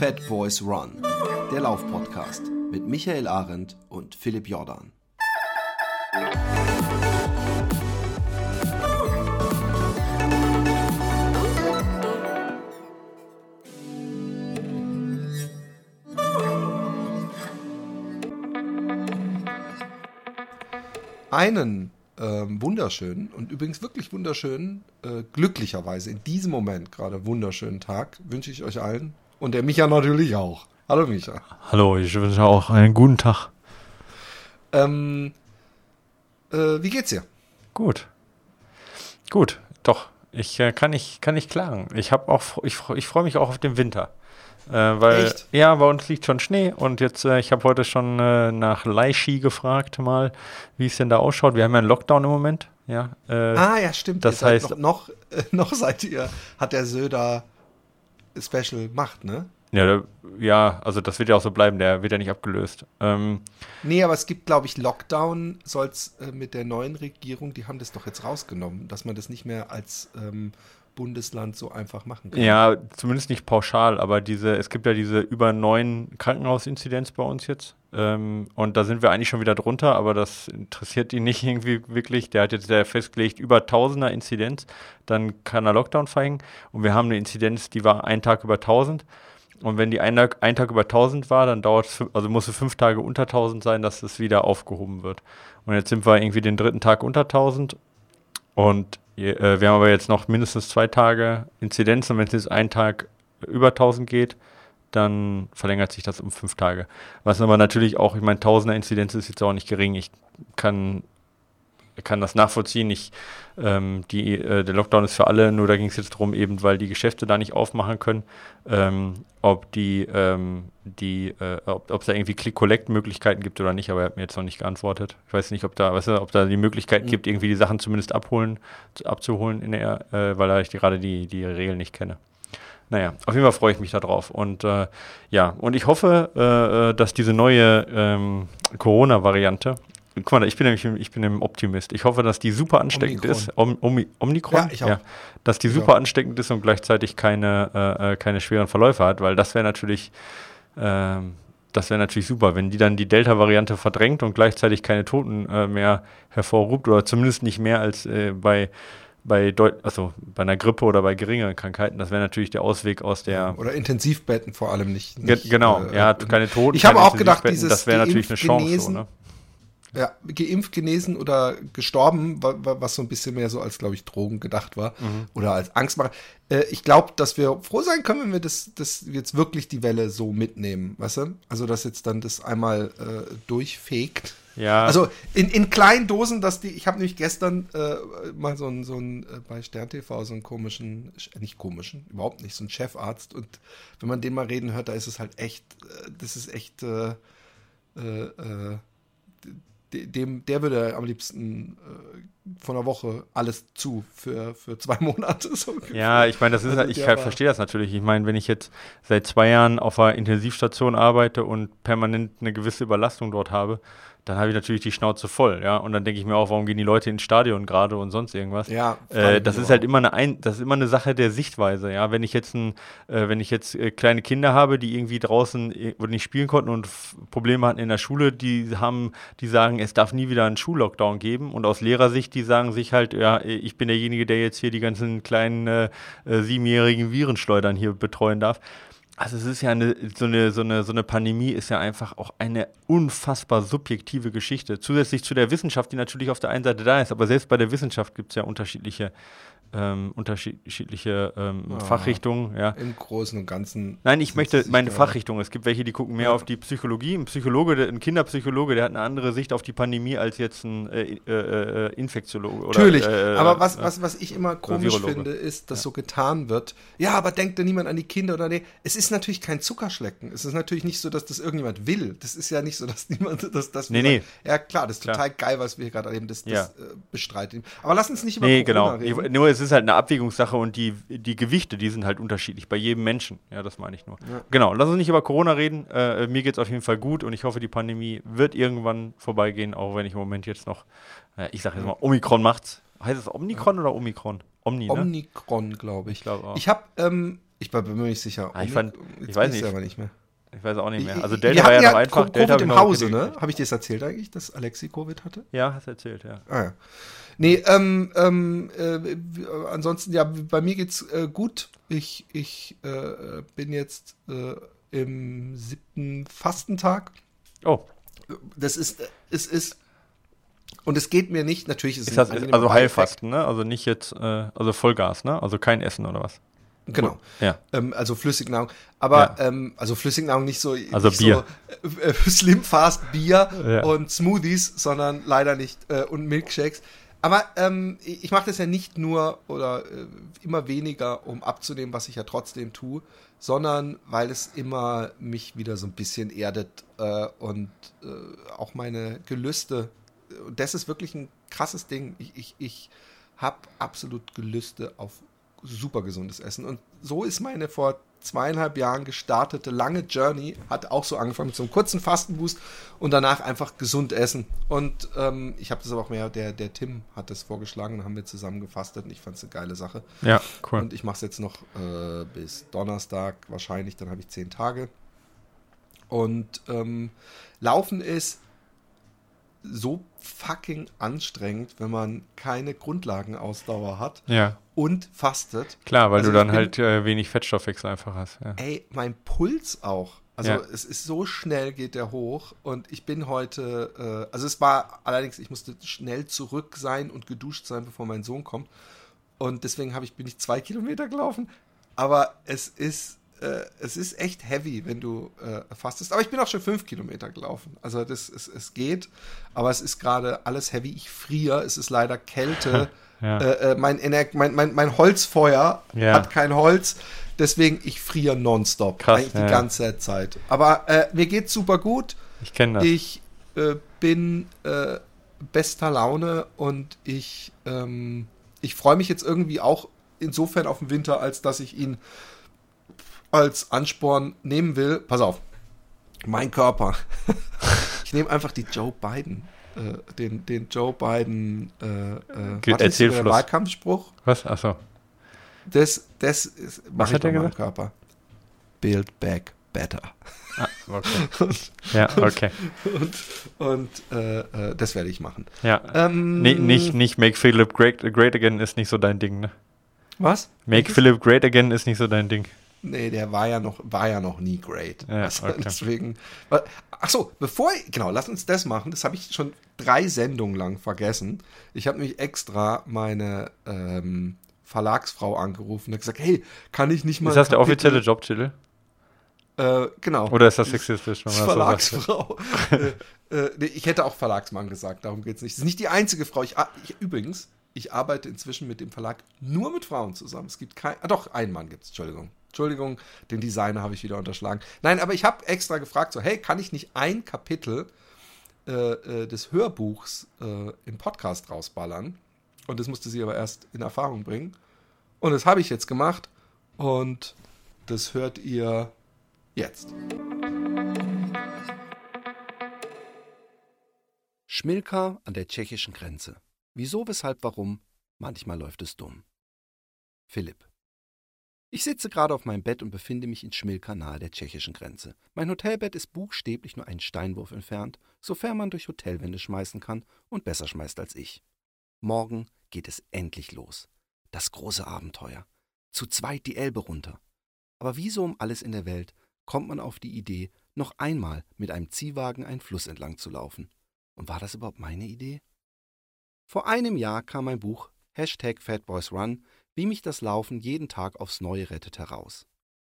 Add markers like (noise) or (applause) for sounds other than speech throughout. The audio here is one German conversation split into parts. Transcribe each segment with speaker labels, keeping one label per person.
Speaker 1: Fat Boys Run, der Laufpodcast mit Michael Arendt und Philipp Jordan. Einen ähm, wunderschönen und übrigens wirklich wunderschönen, äh, glücklicherweise in diesem Moment gerade wunderschönen Tag wünsche ich euch allen und der Micha natürlich auch. Hallo Micha.
Speaker 2: Hallo, ich wünsche auch einen guten Tag.
Speaker 1: Ähm, äh, wie geht's dir?
Speaker 2: Gut. Gut, doch. Ich äh, kann nicht, kann nicht klagen. Ich habe auch, ich, ich freue mich auch auf den Winter. Äh, weil,
Speaker 1: Echt?
Speaker 2: ja, bei uns liegt schon Schnee und jetzt, äh, ich habe heute schon äh, nach Leishi gefragt mal, wie es denn da ausschaut. Wir haben ja einen Lockdown im Moment, ja. Äh,
Speaker 1: Ah, ja, stimmt.
Speaker 2: das
Speaker 1: seid
Speaker 2: heißt-
Speaker 1: noch, noch, (laughs) noch seid ihr, hat der Söder Special Macht, ne?
Speaker 2: ja, da, ja, also das wird ja auch so bleiben, der wird ja nicht abgelöst. Ähm,
Speaker 1: Nee, aber es gibt, glaube ich, Lockdown soll's äh, mit der neuen Regierung, die haben das doch jetzt rausgenommen, dass man das nicht mehr als ähm, Bundesland so einfach machen kann.
Speaker 2: Ja, zumindest nicht pauschal, aber diese, es gibt ja diese über neun Krankenhausinzidenz bei uns jetzt. Ähm, und da sind wir eigentlich schon wieder drunter, aber das interessiert ihn nicht (laughs) irgendwie wirklich. Der hat jetzt ja festgelegt, über Tausender Inzidenz, dann kann er Lockdown verhängen. Und wir haben eine Inzidenz, die war einen Tag über 1000. Und wenn die ein Tag, über 1000 war, dann dauert es, also muss es fünf Tage unter 1000 sein, dass es wieder aufgehoben wird. Und jetzt sind wir irgendwie den dritten Tag unter 1000 und äh, wir haben aber jetzt noch mindestens zwei Tage Inzidenz und wenn es jetzt einen Tag über 1000 geht, dann verlängert sich das um fünf Tage. Was aber natürlich auch, ich meine, Tausender Inzidenz ist jetzt auch nicht gering. Ich kann, kann das nachvollziehen. Ich, ähm, die, äh, der Lockdown ist für alle, nur da ging es jetzt darum, eben weil die Geschäfte da nicht aufmachen können, ähm, ob die, ähm, die, äh, ob es da irgendwie Click-Collect-Möglichkeiten gibt oder nicht, aber er hat mir jetzt noch nicht geantwortet. Ich weiß nicht, ob da, weißt du, ob da die Möglichkeit
Speaker 1: Mhm.
Speaker 2: gibt, irgendwie die Sachen zumindest abholen, zu- abzuholen in der, äh, weil da ich gerade die, die Regeln nicht kenne. Naja, auf jeden Fall freue ich mich darauf. Und äh, ja, und ich hoffe, äh, äh, dass diese neue ähm, Corona-Variante, guck mal, ich bin nämlich ich bin ein Optimist. Ich hoffe, dass die super ansteckend
Speaker 1: Omikron.
Speaker 2: ist. Om, Omi, Omikron?
Speaker 1: Ja, ich auch.
Speaker 2: dass die super ansteckend ist und gleichzeitig keine, äh, äh, keine schweren Verläufe hat, weil das wäre natürlich, ähm, das wäre natürlich super, wenn die dann die Delta-Variante verdrängt und gleichzeitig keine Toten äh, mehr hervorruft oder zumindest nicht mehr als äh, bei bei, deut also bei einer Grippe oder bei geringeren Krankheiten, das wäre natürlich der Ausweg aus der.
Speaker 1: Oder Intensivbetten vor allem nicht.
Speaker 2: Ge
Speaker 1: nicht
Speaker 2: genau,
Speaker 1: äh,
Speaker 2: ja, keine Toten.
Speaker 1: Ich habe auch gedacht, dieses
Speaker 2: Das wäre natürlich eine Chance. So,
Speaker 1: genesen,
Speaker 2: ne?
Speaker 1: Ja, geimpft, genesen oder gestorben, wa- wa- was so ein bisschen mehr so als, glaube ich, Drogen gedacht war
Speaker 2: Mhm.
Speaker 1: oder als Angstmacher. Äh, ich glaube, dass wir froh sein können, wenn wir das, das jetzt wirklich die Welle so mitnehmen, weißt du? Also, dass jetzt dann das einmal äh, durchfegt.
Speaker 2: Ja.
Speaker 1: Also in, in kleinen Dosen, dass die, ich habe nämlich gestern äh, mal so einen, so einen äh, bei Stern TV so einen komischen, äh, nicht komischen, überhaupt nicht, so einen Chefarzt und wenn man den mal reden hört, da ist es halt echt, äh, das ist echt, äh, äh, de- dem, der würde am liebsten äh, von einer Woche alles zu für, für zwei (laughs) Monate. So.
Speaker 2: Ja, ich meine, das ist,
Speaker 1: Also
Speaker 2: ich
Speaker 1: der
Speaker 2: verstehe das natürlich. Ich meine, wenn ich jetzt seit zwei Jahren auf einer Intensivstation arbeite und permanent eine gewisse Überlastung dort habe, dann habe ich natürlich die Schnauze voll, ja. Und dann denke ich mir auch, warum gehen die Leute ins Stadion gerade und sonst irgendwas?
Speaker 1: Ja,
Speaker 2: Äh, das ist
Speaker 1: auch.
Speaker 2: halt immer eine, ein, das ist immer eine Sache der Sichtweise, ja. Wenn ich jetzt ein, äh, wenn ich jetzt äh, kleine Kinder habe, die irgendwie draußen äh, nicht spielen konnten und Probleme hatten in der Schule, die haben, die sagen, es darf nie wieder einen Schullockdown geben. Und aus Lehrersicht, die sagen sich halt, ja, ich bin derjenige, der jetzt hier die ganzen kleinen äh, äh, siebenjährigen Virenschleudern hier betreuen darf. Also es ist ja eine, so eine, so eine, so eine Pandemie ist ja einfach auch eine unfassbar subjektive Geschichte. Zusätzlich zu der Wissenschaft, die natürlich auf der einen Seite da ist, aber selbst bei der Wissenschaft gibt es ja unterschiedliche, ähm, unterschiedliche ähm,
Speaker 1: Ah.
Speaker 2: Fachrichtungen, ja.
Speaker 1: Im Großen und Ganzen.
Speaker 2: Nein, ich möchte meine Fachrichtung. Es gibt welche, die gucken mehr
Speaker 1: Ja.
Speaker 2: auf die Psychologie. Ein Psychologe, der, ein Kinderpsychologe, der hat eine andere Sicht auf die Pandemie als jetzt ein äh, äh, äh, Infektiologe. Oder,
Speaker 1: Natürlich,
Speaker 2: äh,
Speaker 1: aber was,
Speaker 2: äh,
Speaker 1: was, was ich immer komisch
Speaker 2: Virologe.
Speaker 1: finde, ist, dass so getan wird, ja, aber denkt da niemand an die Kinder oder nee. Es ist natürlich kein Zuckerschlecken. Es ist natürlich nicht so, dass das irgendjemand will. Das ist ja nicht so, dass niemand, dass, dass
Speaker 2: Nee, nee.
Speaker 1: ja klar, das ist
Speaker 2: Klar.
Speaker 1: total geil, was wir hier gerade erleben, das, das
Speaker 2: Ja.
Speaker 1: äh, bestreitet. Aber lass uns nicht über
Speaker 2: Nee,
Speaker 1: Corona
Speaker 2: genau. Ich,
Speaker 1: reden.
Speaker 2: nur es ist halt eine Abwägungssache und die, die Gewichte, die sind halt unterschiedlich bei jedem Menschen. Ja, das meine ich nur.
Speaker 1: Ja.
Speaker 2: Genau, lass uns nicht über Corona reden. Äh, mir geht es auf jeden Fall gut und ich hoffe, die Pandemie wird irgendwann vorbeigehen, auch wenn ich im Moment jetzt noch, äh, ich sage jetzt mal, Omikron macht's. Heißt es Omikron oder Omikron? Omni, ne?
Speaker 1: Omikron, glaube ich.
Speaker 2: Ich glaube auch.
Speaker 1: Ich habe ähm, Ich bin mir nicht sicher.
Speaker 2: Ah, ich fand- ich weiß
Speaker 1: weiß ich
Speaker 2: nicht.
Speaker 1: aber nicht mehr.
Speaker 2: Ich weiß auch nicht mehr. Also Delta war ja
Speaker 1: hatten
Speaker 2: noch einfach. Delta
Speaker 1: Covid
Speaker 2: ich
Speaker 1: im Hause, ne? Habe ich dir das erzählt eigentlich, dass Alexi Covid hatte?
Speaker 2: Ja, hast erzählt, ja.
Speaker 1: Ah ja. Nee, ähm, ähm, äh, äh, ansonsten, ja, bei mir geht's äh, gut. Ich, ich äh, bin jetzt äh, im siebten Fastentag.
Speaker 2: Oh,
Speaker 1: Das ist, äh, es ist, und es geht mir nicht, natürlich ist es
Speaker 2: das also. Heilfasten, ne? Also nicht jetzt, äh, also Vollgas, ne? Also kein Essen oder was?
Speaker 1: Genau.
Speaker 2: Ja.
Speaker 1: Ähm, also Flüssignahrung. Aber,
Speaker 2: Ja.
Speaker 1: ähm, also Flüssignahrung nicht so,
Speaker 2: Also
Speaker 1: nicht
Speaker 2: Bier.
Speaker 1: so äh, (laughs) Slim Fast Bier
Speaker 2: Ja.
Speaker 1: und Smoothies, sondern leider nicht äh, und Milkshakes. Aber ähm, ich mache das ja nicht nur oder äh, immer weniger, um abzunehmen, was ich ja trotzdem tue, sondern weil es immer mich wieder so ein bisschen erdet äh, und äh, auch meine Gelüste. Und das ist wirklich ein krasses Ding. Ich, ich, ich habe absolut Gelüste auf super gesundes Essen. Und so ist meine vor zweieinhalb Jahren gestartete lange Journey, hat auch so angefangen mit so einem kurzen Fastenboost und danach einfach gesund essen. Und ähm, ich habe das aber auch mehr, der, der Tim hat das vorgeschlagen, dann haben wir zusammen gefastet und ich fand es eine geile Sache.
Speaker 2: Ja, cool.
Speaker 1: Und ich mache es jetzt noch äh, bis Donnerstag wahrscheinlich, dann habe ich zehn Tage. Und ähm, Laufen ist so fucking anstrengend, wenn man keine Grundlagenausdauer hat
Speaker 2: ja,
Speaker 1: und fastet.
Speaker 2: klar, weil
Speaker 1: Also
Speaker 2: du dann
Speaker 1: bin-
Speaker 2: halt äh, wenig Fettstoffwechsel einfach hast. Ja.
Speaker 1: Ey, mein Puls auch. Also
Speaker 2: Ja.
Speaker 1: es ist so schnell geht der hoch und ich bin heute, äh, also es war allerdings, ich musste schnell zurück sein und geduscht sein, bevor mein Sohn kommt. Und deswegen habe ich, bin ich zwei Kilometer gelaufen. Aber es ist, äh, es ist echt heavy, wenn du äh, fastest. Aber ich bin auch schon fünf Kilometer gelaufen. Also das ist, es geht. Aber es ist gerade alles heavy. Ich friere. Es ist leider Kälte. (laughs)
Speaker 2: Ja.
Speaker 1: äh, äh, mein, Ener mein, mein, mein Holzfeuer
Speaker 2: Ja.
Speaker 1: hat kein Holz. Deswegen, ich friere nonstop.
Speaker 2: Krass,
Speaker 1: Eigentlich
Speaker 2: ja.
Speaker 1: die ganze Zeit. Aber äh, mir geht's super gut.
Speaker 2: Ich kenne das.
Speaker 1: Ich äh, bin äh, bester Laune und ich, ähm, ich freue mich jetzt irgendwie auch insofern auf den Winter, als dass ich ihn als Ansporn nehmen will. Pass auf, mein Körper. (laughs) ich nehme einfach die Joe Biden, äh, den, den Joe Biden äh, äh, ist der
Speaker 2: Erzählfluss.
Speaker 1: Wahlkampfspruch.
Speaker 2: Was? Achso.
Speaker 1: Das, das ist, mach
Speaker 2: Was
Speaker 1: ich bei meinem? Körper. Build back better.
Speaker 2: Ah, okay. (laughs) ja, okay.
Speaker 1: und und äh, äh, das werde ich machen.
Speaker 2: Ja.
Speaker 1: Ähm,
Speaker 2: Nee, nicht, nicht Make Philip great, great Again ist nicht so dein Ding, ne?
Speaker 1: Was?
Speaker 2: Make? Philip Great Again ist nicht so dein Ding.
Speaker 1: Nee, der war ja noch, war ja noch nie great.
Speaker 2: Ja,
Speaker 1: Also
Speaker 2: okay.
Speaker 1: Deswegen. Ach so, bevor, ich- genau, lass uns das machen. Das habe ich schon drei Sendungen lang vergessen. Ich habe nämlich extra meine ähm, Verlagsfrau angerufen und gesagt, hey, kann ich nicht mal.
Speaker 2: Ist das der
Speaker 1: Kapitel-
Speaker 2: offizielle Jobtitel?
Speaker 1: Äh, genau.
Speaker 2: Oder ist das sexistisch, wenn man das so?
Speaker 1: Verlagsfrau. (laughs) äh, äh, nee, ich hätte auch Verlagsmann gesagt, darum geht es nicht. Das ist nicht die einzige Frau. Ich, ar- ich, übrigens, ich arbeite inzwischen mit dem Verlag nur mit Frauen zusammen. Es gibt kein. Ah, doch, einen Mann gibt es, Entschuldigung. Entschuldigung, den Designer habe ich wieder unterschlagen. Nein, aber ich habe extra gefragt, so, hey, kann ich nicht ein Kapitel äh, äh, des Hörbuchs äh, im Podcast rausballern? Und das musste sie aber erst in Erfahrung bringen. Und das habe ich jetzt gemacht. Und das hört ihr jetzt. Schmilka an der tschechischen Grenze. Wieso, weshalb, warum? Manchmal läuft es dumm. Philipp. Ich sitze gerade auf meinem Bett und befinde mich in Schmilka nahe der tschechischen Grenze. Mein Hotelbett ist buchstäblich nur einen Steinwurf entfernt, sofern man durch Hotelwände schmeißen kann und besser schmeißt als ich. Morgen geht es endlich los. Das große Abenteuer. Zu zweit die Elbe runter. Aber wieso um alles in der Welt kommt man auf die Idee, noch einmal mit einem Ziehwagen einen Fluss entlang zu laufen? Und war das überhaupt meine Idee? Vor einem Jahr kam mein Buch Hashtag FatBoysRun, wie mich das Laufen jeden Tag aufs Neue rettet heraus.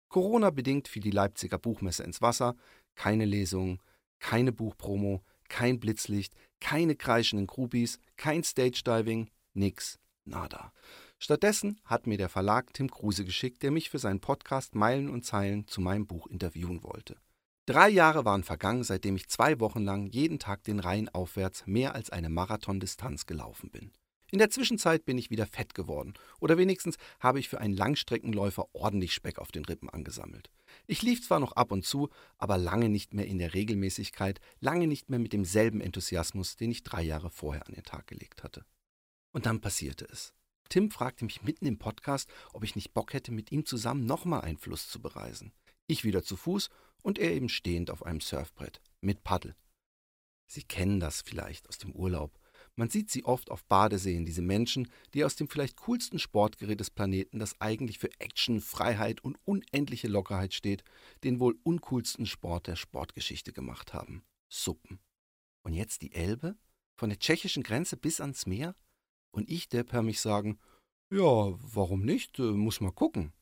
Speaker 1: Corona-bedingt fiel die Leipziger Buchmesse ins Wasser, keine Lesungen, keine Buchpromo, kein Blitzlicht, keine kreischenden Groupies, kein Stage-Diving, nix, nada. Stattdessen hat mir der Verlag Tim Kruse geschickt, der mich für seinen Podcast Meilen und Zeilen zu meinem Buch interviewen wollte. Drei Jahre waren vergangen, seitdem ich zwei Wochen lang jeden Tag den Rhein aufwärts mehr als eine Marathondistanz gelaufen bin. In der Zwischenzeit bin ich wieder fett geworden, oder wenigstens habe ich für einen Langstreckenläufer ordentlich Speck auf den Rippen angesammelt. Ich lief zwar noch ab und zu, aber lange nicht mehr in der Regelmäßigkeit, lange nicht mehr mit demselben Enthusiasmus, den ich drei Jahre vorher an den Tag gelegt hatte. Und dann passierte es.
Speaker 3: Tim fragte mich mitten im Podcast, ob ich nicht Bock hätte, mit ihm zusammen nochmal einen Fluss zu bereisen. Ich wieder zu Fuß und er eben stehend auf einem Surfbrett mit Paddel. Sie kennen das vielleicht aus dem Urlaub. Man sieht sie oft auf Badeseen, diese Menschen, die aus dem vielleicht coolsten Sportgerät des Planeten, das eigentlich für Action, Freiheit und unendliche Lockerheit steht, den wohl uncoolsten Sport der Sportgeschichte gemacht haben. Suppen. Und jetzt die Elbe? Von der tschechischen Grenze bis ans Meer? Und ich, der per mich sagen, ja, warum nicht? Äh, muss mal gucken.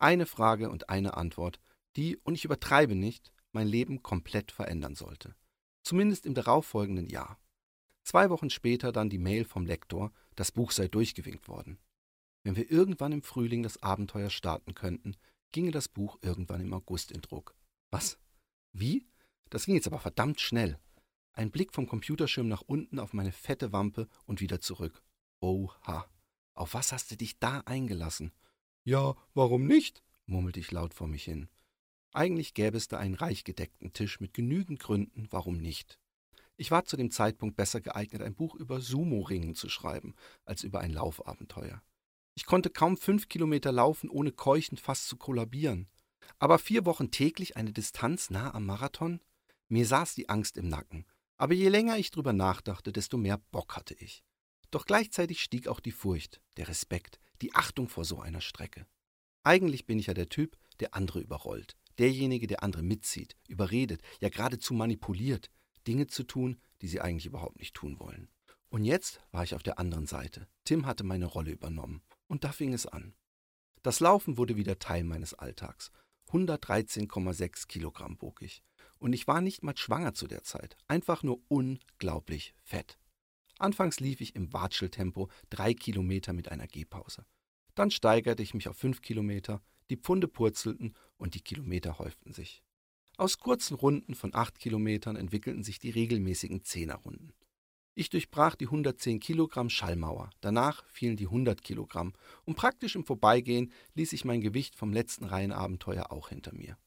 Speaker 3: Eine Frage und eine Antwort, die, und ich übertreibe nicht, mein Leben komplett verändern sollte. Zumindest im darauffolgenden Jahr. Zwei Wochen später dann die Mail vom Lektor, das Buch sei durchgewinkt worden. Wenn wir irgendwann im Frühling das Abenteuer starten könnten, ginge das Buch irgendwann im August in Druck. Was? Wie? Das ging jetzt aber verdammt schnell. Ein Blick vom Computerschirm nach unten auf meine fette Wampe und wieder zurück. Oha. Auf was hast du dich da eingelassen? Ja, warum nicht? murmelte ich laut vor mich hin. Eigentlich gäbe es da einen reich gedeckten Tisch mit genügend Gründen, warum nicht. Ich war zu dem Zeitpunkt besser geeignet, ein Buch über Sumo-Ringen zu schreiben, als über ein Laufabenteuer. Ich konnte kaum fünf Kilometer laufen, ohne keuchend fast zu kollabieren. Aber vier Wochen täglich eine Distanz nah am Marathon? Mir saß die Angst im Nacken. Aber je länger ich drüber nachdachte, desto mehr Bock hatte ich. Doch gleichzeitig stieg auch die Furcht, der Respekt, die Achtung vor so einer Strecke. Eigentlich bin ich ja der Typ, der andere überrollt, derjenige, der andere mitzieht, überredet, ja geradezu manipuliert, Dinge zu tun, die sie eigentlich überhaupt nicht tun wollen. Und jetzt war ich auf der anderen Seite. Tim hatte meine Rolle übernommen. Und da fing es an. Das Laufen wurde wieder Teil meines Alltags. 113,6 Kilogramm bog ich. Und ich war nicht mal schwanger zu der Zeit. Einfach nur unglaublich fett. Anfangs lief ich im Watscheltempo drei Kilometer mit einer Gehpause. Dann steigerte ich mich auf fünf Kilometer, die Pfunde purzelten und die Kilometer häuften sich. Aus kurzen Runden von acht Kilometern entwickelten sich die regelmäßigen Zehnerrunden. Ich durchbrach die 110 Kilogramm Schallmauer, danach fielen die 100 Kilogramm und praktisch im Vorbeigehen ließ ich mein Gewicht vom letzten Reihenabenteuer auch hinter mir.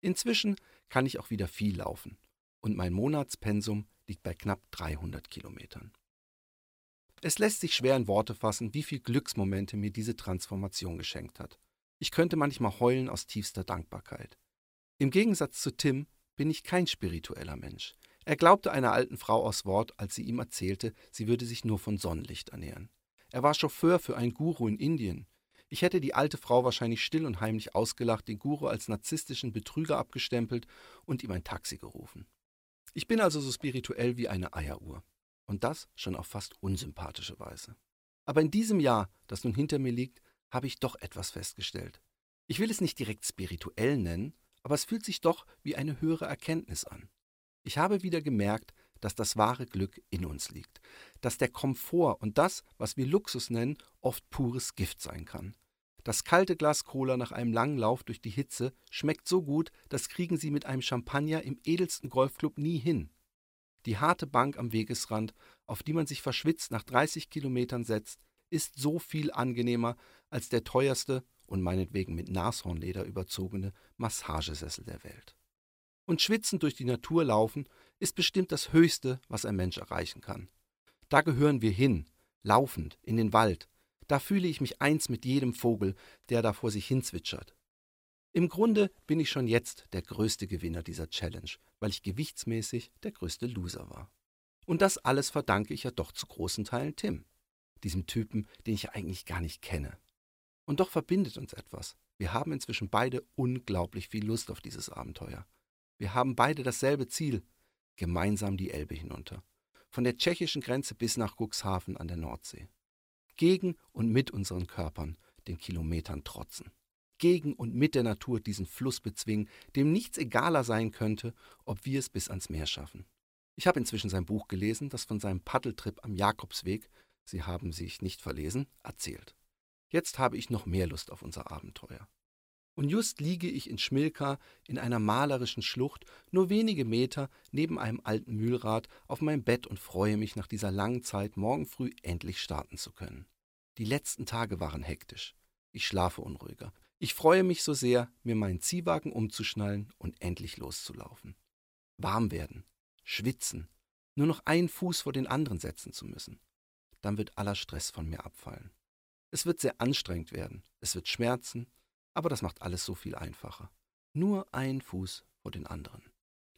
Speaker 3: Inzwischen kann ich auch wieder viel laufen und mein Monatspensum liegt bei knapp 300 Kilometern. Es lässt sich schwer in Worte fassen, wie viel Glücksmomente mir diese Transformation geschenkt hat. Ich könnte manchmal heulen aus tiefster Dankbarkeit. Im Gegensatz zu Tim bin ich kein spiritueller Mensch. Er glaubte einer alten Frau aus Wort, als sie ihm erzählte, sie würde sich nur von Sonnenlicht ernähren. Er war Chauffeur für einen Guru in Indien. Ich hätte die alte Frau wahrscheinlich still und heimlich ausgelacht, den Guru als narzisstischen Betrüger abgestempelt und ihm ein Taxi gerufen. Ich bin also so spirituell wie eine Eieruhr. Und das schon auf fast unsympathische Weise. Aber in diesem Jahr, das nun hinter mir liegt, habe ich doch etwas festgestellt. Ich will es nicht direkt spirituell nennen, aber es fühlt sich doch wie eine höhere Erkenntnis an. Ich habe wieder gemerkt, dass das wahre Glück in uns liegt, dass der Komfort und das, was wir Luxus nennen, oft pures Gift sein kann. Das kalte Glas Cola nach einem langen Lauf durch die Hitze schmeckt so gut, das kriegen Sie mit einem Champagner im edelsten Golfclub nie hin. Die harte Bank am Wegesrand, auf die man sich verschwitzt nach 30 Kilometern setzt, ist so viel angenehmer als der teuerste und meinetwegen mit Nashornleder überzogene Massagesessel der Welt. Und schwitzend durch die Natur laufen ist bestimmt das Höchste, was ein Mensch erreichen kann. Da gehören wir hin, laufend, in den Wald. Da fühle ich mich eins mit jedem Vogel, der da vor sich hinzwitschert. Im Grunde bin ich schon jetzt der größte Gewinner dieser Challenge, weil ich gewichtsmäßig der größte Loser war. Und das alles verdanke ich ja doch zu großen Teilen Tim, diesem Typen, den ich eigentlich gar nicht kenne. Und doch verbindet uns etwas. Wir haben inzwischen beide unglaublich viel Lust auf dieses Abenteuer. Wir haben beide dasselbe Ziel, gemeinsam die Elbe hinunter. Von der tschechischen Grenze bis nach Cuxhaven an der Nordsee. Gegen und mit unseren Körpern den Kilometern trotzen. Gegen und mit der Natur diesen Fluss bezwingen, dem nichts egaler sein könnte, ob wir es bis ans Meer schaffen. Ich habe inzwischen sein Buch gelesen, das von seinem Paddeltrip am Jakobsweg, Sie haben sich nicht verlesen, erzählt. Jetzt habe ich noch mehr Lust auf unser Abenteuer. Und just liege ich in Schmilka in einer malerischen Schlucht, nur wenige Meter neben einem alten Mühlrad, auf meinem Bett und freue mich nach dieser langen Zeit morgen früh endlich starten zu können. Die letzten Tage waren hektisch. Ich schlafe unruhiger. Ich freue mich so sehr, mir meinen Ziehwagen umzuschnallen und endlich loszulaufen. Warm werden, schwitzen, nur noch einen Fuß vor den anderen setzen zu müssen. Dann wird aller Stress von mir abfallen. Es wird sehr anstrengend werden, es wird schmerzen, aber das macht alles so viel einfacher. Nur ein Fuß vor den anderen.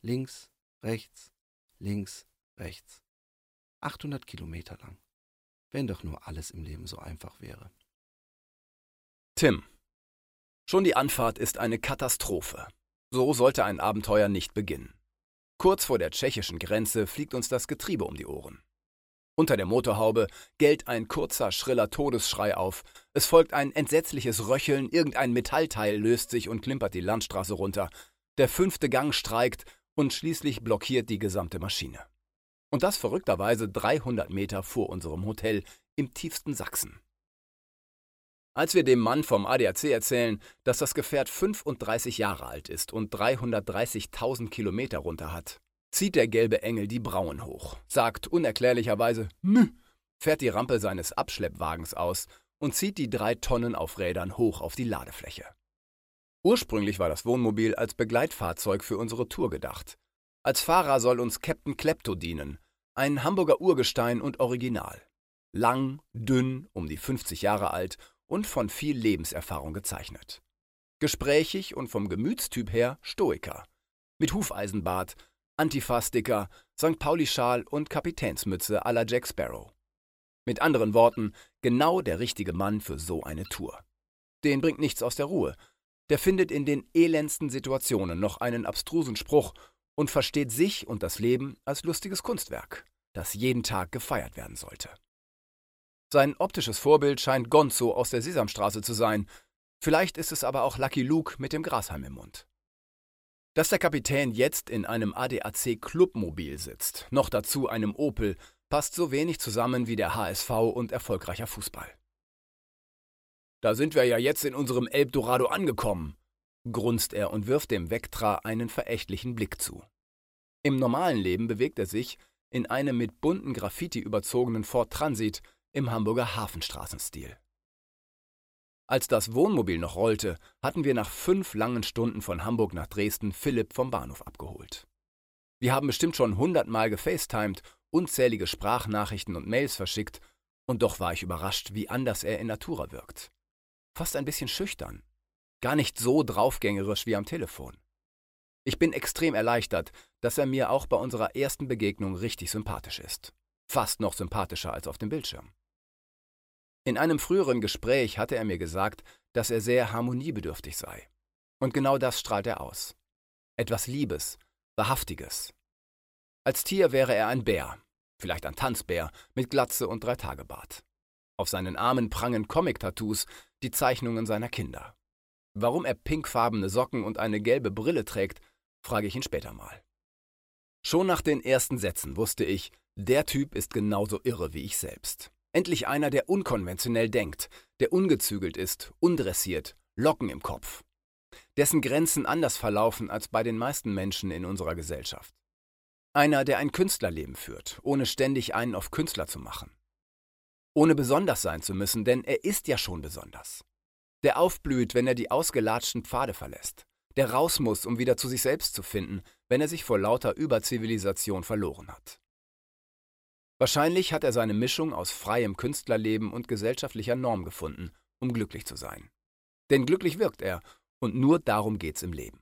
Speaker 3: Links, rechts, links, rechts. 800 Kilometer lang. Wenn doch nur alles im Leben so einfach wäre.
Speaker 4: Tim. Schon die Anfahrt ist eine Katastrophe. So sollte ein Abenteuer nicht beginnen. Kurz vor der tschechischen Grenze fliegt uns das Getriebe um die Ohren. Unter der Motorhaube gellt ein kurzer, schriller Todesschrei auf. Es folgt ein entsetzliches Röcheln, irgendein Metallteil löst sich und klimpert die Landstraße runter. Der fünfte Gang streikt und schließlich blockiert die gesamte Maschine. Und das verrückterweise 300 Meter vor unserem Hotel im tiefsten Sachsen. Als wir dem Mann vom ADAC erzählen, dass das Gefährt 35 Jahre alt ist und 330.000 Kilometer runter hat, zieht der gelbe Engel die Brauen hoch, sagt unerklärlicherweise Mü, fährt die Rampe seines Abschleppwagens aus und zieht die drei Tonnen auf Rädern hoch auf die Ladefläche. Ursprünglich war das Wohnmobil als Begleitfahrzeug für unsere Tour gedacht. Als Fahrer soll uns Captain Klepto dienen, ein Hamburger Urgestein und Original. Lang, dünn, um die 50 Jahre alt und von viel Lebenserfahrung gezeichnet. Gesprächig und vom Gemütstyp her Stoiker. Mit Hufeisenbart, Antifa-Sticker, St. Pauli-Schal und Kapitänsmütze à la Jack Sparrow. Mit anderen Worten, genau der richtige Mann für so eine Tour. Den bringt nichts aus der Ruhe. Der findet in den elendsten Situationen noch einen abstrusen Spruch und versteht sich und das Leben als lustiges Kunstwerk, das jeden Tag gefeiert werden sollte. Sein optisches Vorbild scheint Gonzo aus der Sesamstraße zu sein. Vielleicht ist es aber auch Lucky Luke mit dem Grashalm im Mund. Dass der Kapitän jetzt in einem ADAC Clubmobil sitzt, noch dazu einem Opel, passt so wenig zusammen wie der HSV und erfolgreicher Fußball. Da sind wir ja jetzt in unserem Elbdorado angekommen, grunzt er und wirft dem Vectra einen verächtlichen Blick zu. Im normalen Leben bewegt er sich in einem mit bunten Graffiti überzogenen Ford Transit im Hamburger Hafenstraßenstil. Als das Wohnmobil noch rollte, hatten wir nach fünf langen Stunden von Hamburg nach Dresden Philipp vom Bahnhof abgeholt. Wir haben bestimmt schon hundertmal gefacetimed, unzählige Sprachnachrichten und Mails verschickt, und doch war ich überrascht, wie anders er in Natura wirkt. Fast ein bisschen schüchtern. Gar nicht so draufgängerisch wie am Telefon. Ich bin extrem erleichtert, dass er mir auch bei unserer ersten Begegnung richtig sympathisch ist. Fast noch sympathischer als auf dem Bildschirm. In einem früheren Gespräch hatte er mir gesagt, dass er sehr harmoniebedürftig sei. Und genau das strahlt er aus. Etwas Liebes, Wahrhaftiges. Als Tier wäre er ein Bär, vielleicht ein Tanzbär, mit Glatze und Dreitagebart. Auf seinen Armen prangen Comic-Tattoos, die Zeichnungen seiner Kinder. Warum er pinkfarbene Socken und eine gelbe Brille trägt, frage ich ihn später mal. Schon nach den ersten Sätzen wusste ich, der Typ ist genauso irre wie ich selbst. Endlich einer, der unkonventionell denkt, der ungezügelt ist, undressiert, Locken im Kopf. Dessen Grenzen anders verlaufen als bei den meisten Menschen in unserer Gesellschaft. Einer, der ein Künstlerleben führt, ohne ständig einen auf Künstler zu machen. Ohne besonders sein zu müssen, denn er ist ja schon besonders. Der aufblüht, wenn er die ausgelatschten Pfade verlässt. Der raus muss, um wieder zu sich selbst zu finden, wenn er sich vor lauter Überzivilisation verloren hat. Wahrscheinlich hat er seine Mischung aus freiem Künstlerleben und gesellschaftlicher Norm gefunden, um glücklich zu sein. Denn glücklich wirkt er, und nur darum geht's im Leben.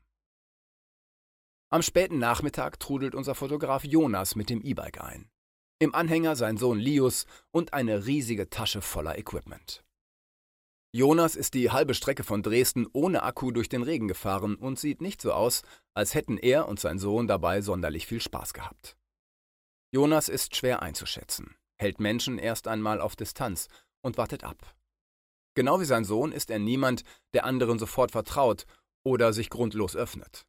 Speaker 4: Am späten Nachmittag trudelt unser Fotograf Jonas mit dem E-Bike ein. Im Anhänger sein Sohn Lius und eine riesige Tasche voller Equipment. Jonas ist die halbe Strecke von Dresden ohne Akku durch den Regen gefahren und sieht nicht so aus, als hätten er und sein Sohn dabei sonderlich viel Spaß gehabt. Jonas ist schwer einzuschätzen, hält Menschen erst einmal auf Distanz und wartet ab. Genau wie sein Sohn ist er niemand, der anderen sofort vertraut oder sich grundlos öffnet.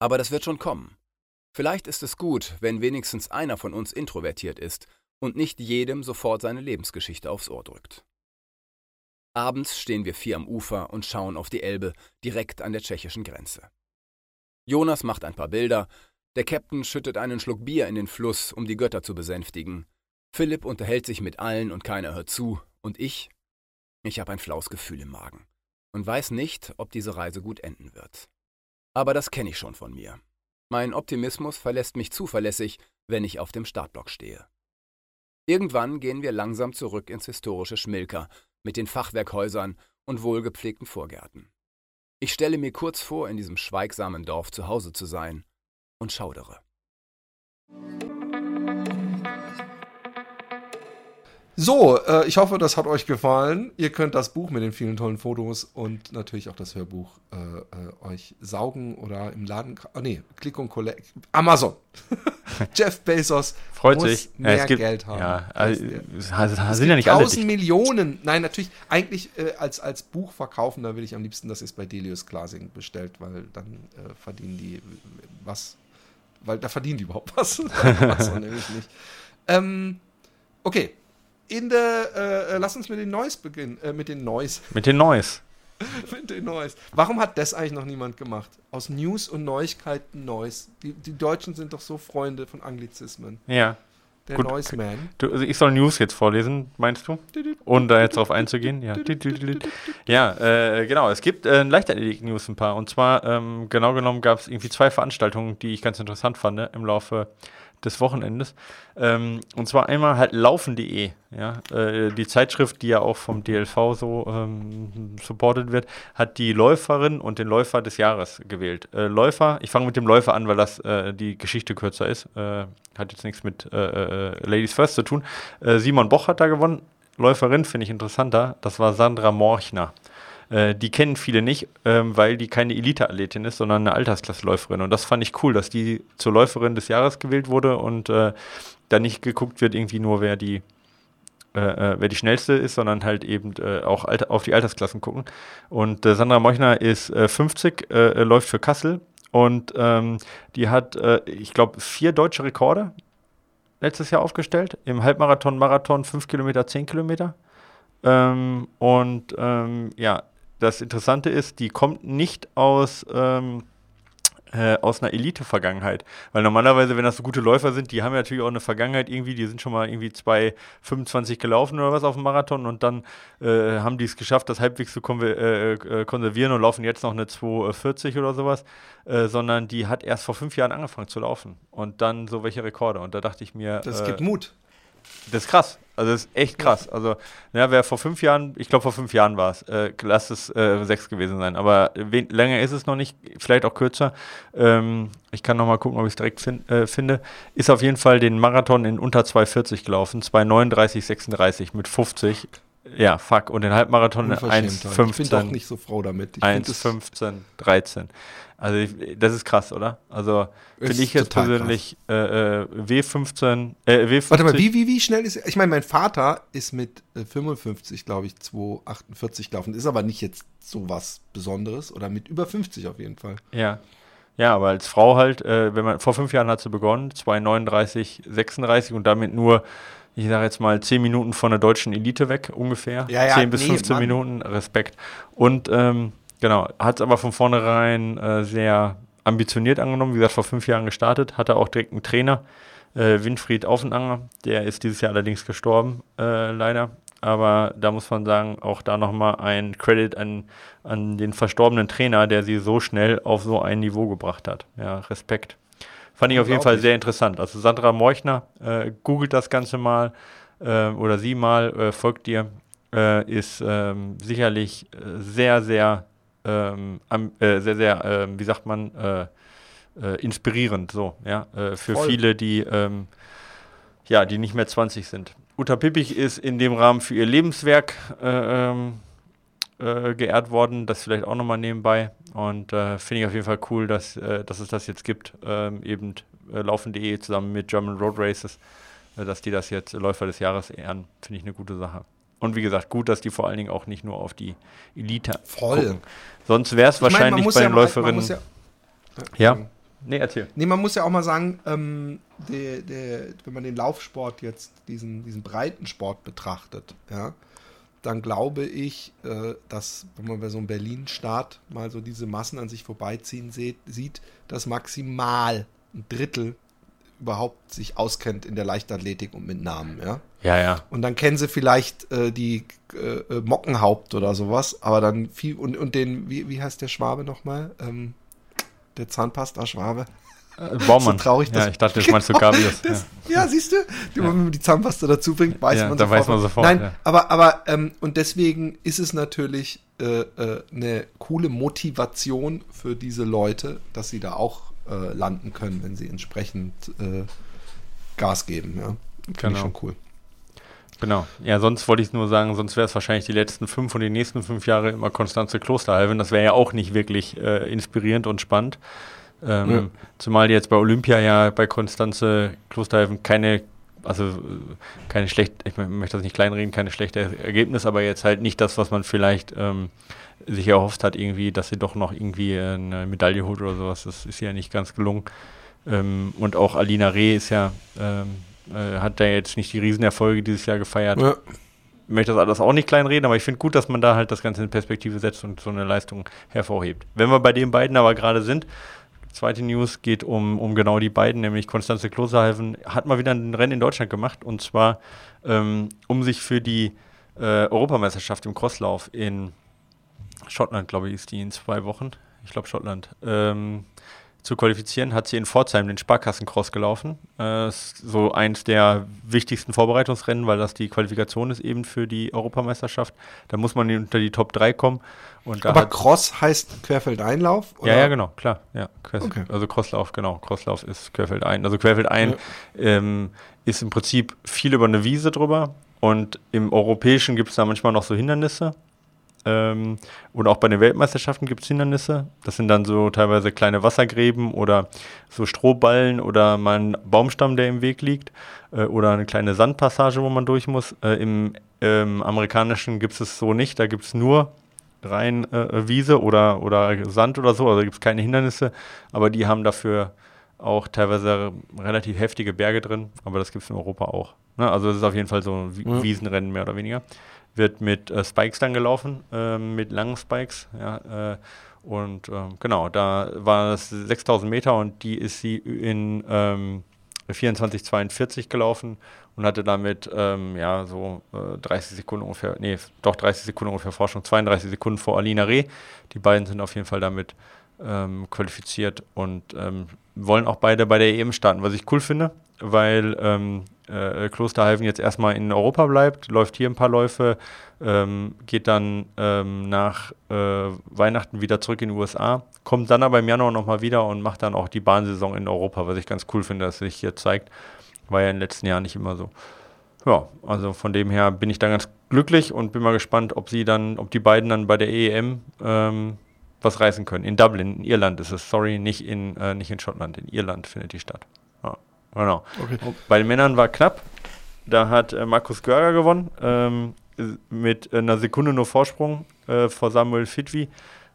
Speaker 4: Aber das wird schon kommen. Vielleicht ist es gut, wenn wenigstens einer von uns introvertiert ist und nicht jedem sofort seine Lebensgeschichte aufs Ohr drückt. Abends stehen wir vier am Ufer und schauen auf die Elbe direkt an der tschechischen Grenze. Jonas macht ein paar Bilder, der Captain schüttet einen Schluck Bier in den Fluss, um die Götter zu besänftigen. Philipp unterhält sich mit allen und keiner hört zu. Und ich? Ich habe ein flaues Gefühl im Magen und weiß nicht, ob diese Reise gut enden wird. Aber das kenne ich schon von mir. Mein Optimismus verlässt mich zuverlässig, wenn ich auf dem Startblock stehe. Irgendwann gehen wir langsam zurück ins historische Schmilker, mit den Fachwerkhäusern und wohlgepflegten Vorgärten. Ich stelle mir kurz vor, in diesem schweigsamen Dorf zu Hause zu sein und schaudere.
Speaker 1: So, äh, ich hoffe, das hat euch gefallen. Ihr könnt das Buch mit den vielen tollen Fotos und natürlich auch das Hörbuch äh, äh, euch saugen oder im Laden. Oh nee, Click und Collect. Amazon. (laughs) Jeff Bezos
Speaker 2: Freut
Speaker 1: muss
Speaker 2: sich.
Speaker 1: mehr
Speaker 2: es gibt,
Speaker 1: Geld haben.
Speaker 2: Ja,
Speaker 1: als
Speaker 2: also, es sind ja nicht alle
Speaker 1: 1000
Speaker 2: dicht.
Speaker 1: Millionen. Nein, natürlich, eigentlich äh, als, als Buch verkaufen, da will ich am liebsten, dass ihr es bei Delius Glasing bestellt, weil dann äh, verdienen die äh, was. Weil da verdienen die überhaupt was. (laughs) Amazon nämlich nicht. Ähm, okay. In der, äh, äh, lass uns mit den Noise beginnen. Äh, mit den Noise. (laughs)
Speaker 2: Mit den Noise. (laughs)
Speaker 1: mit den Noise. Warum hat das eigentlich noch niemand gemacht? Aus News und Neuigkeiten Noise. Die, die Deutschen sind doch so Freunde von Anglizismen.
Speaker 2: Ja.
Speaker 1: Der
Speaker 2: Gut.
Speaker 1: Noise Man.
Speaker 2: Du, also ich soll News jetzt vorlesen, meinst du? Und da jetzt drauf einzugehen? Ja. Ja, äh, genau. Es gibt äh, Leichtathletik-News ein paar. Und zwar, ähm, genau genommen, gab es irgendwie zwei Veranstaltungen, die ich ganz interessant fand ne, im Laufe des Wochenendes. Ähm, und zwar einmal halt laufen.de, ja, äh, die Zeitschrift, die ja auch vom DLV so ähm, supported wird, hat die Läuferin und den Läufer des Jahres gewählt. Äh, Läufer, ich fange mit dem Läufer an, weil das äh, die Geschichte kürzer ist. Äh, hat jetzt nichts mit äh, äh, Ladies First zu tun. Simon Boch hat da gewonnen. Läuferin finde ich interessanter. Das war Sandra Morchner. Äh, die kennen viele nicht, ähm, weil die keine Elite-Athletin ist, sondern eine Altersklasseläuferin. Und das fand ich cool, dass die zur Läuferin des Jahres gewählt wurde und äh, da nicht geguckt wird, irgendwie nur, wer die, äh, äh, wer die schnellste ist, sondern halt eben äh, auch Alter, auf die Altersklassen gucken. Und äh, Sandra Mochner ist äh, 50, äh, läuft für Kassel und ähm, die hat, ich glaube, vier deutsche Rekorde letztes Jahr aufgestellt. Im Halbmarathon, Marathon, 5 Kilometer, 10 Kilometer. Ähm, und ähm, ja, das Interessante ist, die kommt nicht aus, ähm, äh, aus einer Elite-Vergangenheit. Weil normalerweise, wenn das so gute Läufer sind, die haben ja natürlich auch eine Vergangenheit irgendwie, die sind schon mal irgendwie 2,25 gelaufen oder was auf dem Marathon und dann äh, haben die es geschafft, das halbwegs zu konver- äh, äh, konservieren und laufen jetzt noch eine 2,40 oder sowas, äh, sondern die hat erst vor fünf Jahren angefangen zu laufen und dann so welche Rekorde. Und da dachte ich mir,
Speaker 1: Das
Speaker 2: äh,
Speaker 1: gibt Mut.
Speaker 2: das ist krass. Also das ist echt krass. Also, ja, wer vor fünf Jahren, ich glaube vor fünf Jahren war es, äh, lass es äh, sechs gewesen sein. Aber wen, länger ist es noch nicht, vielleicht auch kürzer. Ähm, ich kann noch mal gucken, ob ich es direkt fin äh, finde. Ist auf jeden Fall den Marathon in unter 2,40 gelaufen, 2,39,36 mit 50. Ja, fuck. Und den Halbmarathon in
Speaker 1: Unverschämtheit. Ich bin doch
Speaker 2: 1,15.
Speaker 1: nicht so froh damit. Ich find es-
Speaker 2: 1,15, 13. Also ich, das ist krass, oder? Also finde ich jetzt persönlich äh, äh, W15, äh, W50.
Speaker 1: Warte mal, wie, wie, wie schnell ist Ich meine, mein Vater ist mit äh, 55, glaube ich, 248 gelaufen. Ist aber nicht jetzt so was Besonderes. Oder mit über 50 auf jeden Fall.
Speaker 2: Ja. Ja, aber als Frau halt, äh, wenn man vor fünf Jahren hat sie begonnen, 2,39, 36 und damit nur, ich sage jetzt mal, 10 Minuten von der deutschen Elite weg, ungefähr.
Speaker 1: Ja, ja,
Speaker 2: 10 bis
Speaker 1: nee,
Speaker 2: 15
Speaker 1: Mann.
Speaker 2: Minuten, Respekt. Und ähm, genau, hat es aber von vornherein äh, sehr ambitioniert angenommen. Wie gesagt, vor fünf Jahren gestartet, hatte auch direkt einen Trainer, äh, Winfried Aufenanger. Der ist dieses Jahr allerdings gestorben, äh, leider. Aber da muss man sagen, auch da nochmal ein Credit an, an den verstorbenen Trainer, der sie so schnell auf so ein Niveau gebracht hat. Ja, Respekt. Fand ich auf jeden Fall sehr interessant. Also Sandra Morchner, äh, googelt das Ganze mal äh, oder sie mal, äh, folgt dir, äh, ist ähm, sicherlich äh, sehr, sehr, ähm, äh, sehr, sehr, ähm, wie sagt man, inspirierend, so, ja, für
Speaker 1: Voll.
Speaker 2: viele, die, ähm, ja, die nicht mehr 20 sind. Uta Pippich ist in dem Rahmen für ihr Lebenswerk äh, ähm, äh, geehrt worden, das vielleicht auch nochmal nebenbei. Und äh, finde ich auf jeden Fall cool, dass, äh, dass es das jetzt gibt, ähm, eben äh, laufen.de zusammen mit German Road Races, äh, dass die das jetzt Läufer des Jahres ehren, finde ich eine gute Sache. Und wie gesagt, gut, dass die vor allen Dingen auch nicht nur auf die Elite
Speaker 1: Voll.
Speaker 2: gucken. Sonst wäre es wahrscheinlich
Speaker 1: muss
Speaker 2: bei
Speaker 1: ja
Speaker 2: den
Speaker 1: mal- man
Speaker 2: Läuferinnen.
Speaker 1: ja,
Speaker 2: ja, nee, erzähl.
Speaker 1: Nee, man muss ja auch mal sagen, ähm, der, der, wenn man den Laufsport jetzt, diesen, diesen breiten Sport betrachtet, ja, dann glaube ich, äh, dass, wenn man bei so einem Berlin-Start mal so diese Massen an sich vorbeiziehen sieht, dass maximal ein Drittel überhaupt sich auskennt in der Leichtathletik und mit Namen, ja.
Speaker 2: Ja, ja.
Speaker 1: Und dann kennen sie vielleicht äh, die äh, Mockenhaupt oder sowas, aber dann viel und, und den, wie, wie heißt der Schwabe nochmal? Ähm, der Zahnpasta-Schwabe.
Speaker 2: Äh, Baumann.
Speaker 1: So traurig,
Speaker 2: ja, ich dachte, das meinst du Gabius.
Speaker 1: Das, ja. ja. siehst du, ja. wenn man die Zahnpasta dazu bringt, weiß
Speaker 2: ja,
Speaker 1: man
Speaker 2: sofort. weiß man sofort.
Speaker 1: Nein, aber, aber ähm, und deswegen ist es natürlich äh, äh, eine coole Motivation für diese Leute, dass sie da auch äh, landen können, wenn sie entsprechend äh, Gas geben. Ja, finde genau. ich schon cool.
Speaker 2: Genau. Ja, sonst wollte ich nur sagen, sonst wäre es wahrscheinlich die letzten fünf und die nächsten fünf Jahre immer Konstanze Klosterhalven. Das wäre ja auch nicht wirklich äh, inspirierend und spannend. Ähm, ja. Zumal jetzt bei Olympia ja bei Konstanze Klosterhalven keine, also keine schlecht, ich möchte das nicht kleinreden, keine schlechte Ergebnis, aber jetzt halt nicht das, was man vielleicht ähm, sich erhofft hat, irgendwie, dass sie doch noch irgendwie eine Medaille holt oder sowas. Das ist ja nicht ganz gelungen. Ähm, und auch Alina Reh ist ja ähm, äh, hat da jetzt nicht die Riesenerfolge dieses Jahr gefeiert. Ja. Ich möchte das alles auch nicht kleinreden, aber ich finde gut, dass man da halt das Ganze in Perspektive setzt und so eine Leistung hervorhebt. Wenn wir bei den beiden aber gerade sind, zweite News geht um, um genau die beiden, nämlich Konstanze Klosterhalfen hat mal wieder ein Rennen in Deutschland gemacht und zwar ähm, um sich für die äh, Europameisterschaft im Crosslauf in Schottland, glaube ich, ist die in zwei Wochen. Ich glaube Schottland. Ähm, zu qualifizieren, hat sie in Pforzheim den Sparkassencross gelaufen. Äh, so eins der wichtigsten Vorbereitungsrennen, weil das die Qualifikation ist eben für die Europameisterschaft. Da muss man unter die Top 3 kommen.
Speaker 1: Aber Cross heißt Querfeldeinlauf?
Speaker 2: Oder? Ja, ja, genau, klar. Ja, okay. Also Crosslauf, genau. Crosslauf ist Querfeldein. Also Querfeldein ja. ähm, ist im Prinzip viel über eine Wiese drüber. Und im Europäischen gibt es da manchmal noch so Hindernisse. Ähm, und auch bei den Weltmeisterschaften gibt es Hindernisse. Das sind dann so teilweise kleine Wassergräben oder so Strohballen oder mal ein Baumstamm, der im Weg liegt. Äh, oder eine kleine Sandpassage, wo man durch muss. Äh, Im ähm, amerikanischen gibt es so nicht. Da gibt es nur rein äh, Wiese oder, oder Sand oder so. Also gibt es keine Hindernisse. Aber die haben dafür auch teilweise relativ heftige Berge drin. Aber das gibt es in Europa auch. Ne? Also es ist auf jeden Fall so ein Wiesenrennen mehr oder weniger wird mit äh, Spikes dann gelaufen, äh, mit langen Spikes. Ja, äh, und ähm, genau, da war es 6000 Meter und die ist sie in ähm, 24,42 gelaufen und hatte damit ähm, ja so 30 äh, Sekunden ungefähr, nee, doch 30 Sekunden ungefähr Forschung, 32 Sekunden vor Alina Reh. Die beiden sind auf jeden Fall damit ähm, qualifiziert und ähm, wollen auch beide bei der EM starten, was ich cool finde, weil ähm, äh, Klosterhalfen jetzt erstmal in Europa bleibt, läuft hier ein paar Läufe, ähm, geht dann ähm, nach äh, Weihnachten wieder zurück in die USA, kommt dann aber im Januar nochmal wieder und macht dann auch die Bahnsaison in Europa, was ich ganz cool finde, dass sich hier zeigt. War ja in den letzten Jahren nicht immer so. Ja, also von dem her bin ich da ganz glücklich und bin mal gespannt, ob sie dann, ob die beiden dann bei der EM ähm, was reißen können. In Dublin, in Irland ist es, sorry, nicht in, äh, nicht in Schottland, in Irland findet die statt. Ja, genau. Okay. Bei den Männern war knapp. Da hat äh, Markus Görger gewonnen, ähm, mit einer Sekunde nur Vorsprung äh, vor Samuel Fitwi,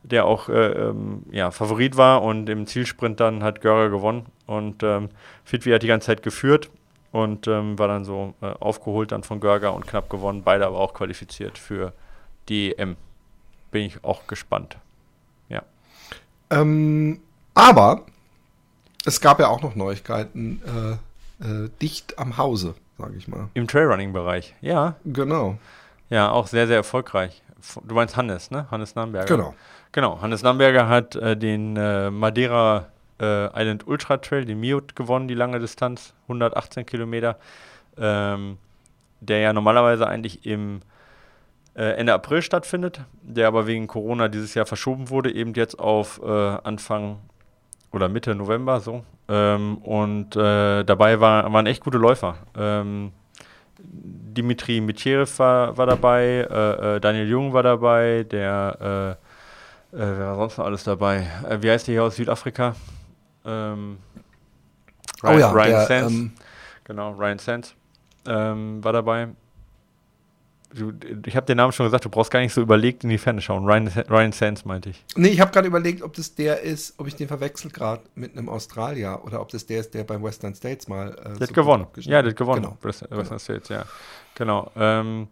Speaker 2: der auch äh, ähm, ja, Favorit war und im Zielsprint dann hat Görger gewonnen. Und ähm, Fitwi hat die ganze Zeit geführt und ähm, war dann so äh, aufgeholt dann von Görger und knapp gewonnen. Beide aber auch qualifiziert für die EM. Bin ich auch gespannt.
Speaker 1: Ähm, aber es gab ja auch noch Neuigkeiten äh, äh, dicht am Hause, sage ich mal.
Speaker 2: Im Trailrunning-Bereich, ja.
Speaker 1: Genau.
Speaker 2: Ja, auch sehr, sehr erfolgreich. Du meinst Hannes, ne? Hannes Namberger.
Speaker 1: Genau.
Speaker 2: Genau, Hannes Namberger hat äh, den äh, Madeira äh, Island Ultra Trail, den Miot, gewonnen, die lange Distanz, 118 Kilometer, ähm, der ja normalerweise eigentlich im äh, Ende April stattfindet, der aber wegen Corona dieses Jahr verschoben wurde, eben jetzt auf äh, Anfang oder Mitte November so. Ähm, und äh, dabei war, waren echt gute Läufer. Ähm, Dimitri Mitjerev war, war dabei, äh, äh, Daniel Jung war dabei, der, äh, wer war sonst noch alles dabei? wie heißt der hier aus Südafrika? Ähm,
Speaker 1: Ryan, oh ja,
Speaker 2: Ryan der, Sands. Ähm, genau, Ryan Sands ähm, war dabei du, ich habe den Namen schon gesagt, du brauchst gar nicht so überlegt in die Ferne schauen. Ryan, Ryan Sands meinte ich.
Speaker 1: Nee, ich habe gerade überlegt, ob das der ist, ob ich den verwechsel gerade mit einem Australier oder ob das der ist, der beim Western States mal.
Speaker 2: Äh, der so hat gewonnen. Ja, der hat gewonnen. Genau. Western, genau. States, ja. Genau. Ähm,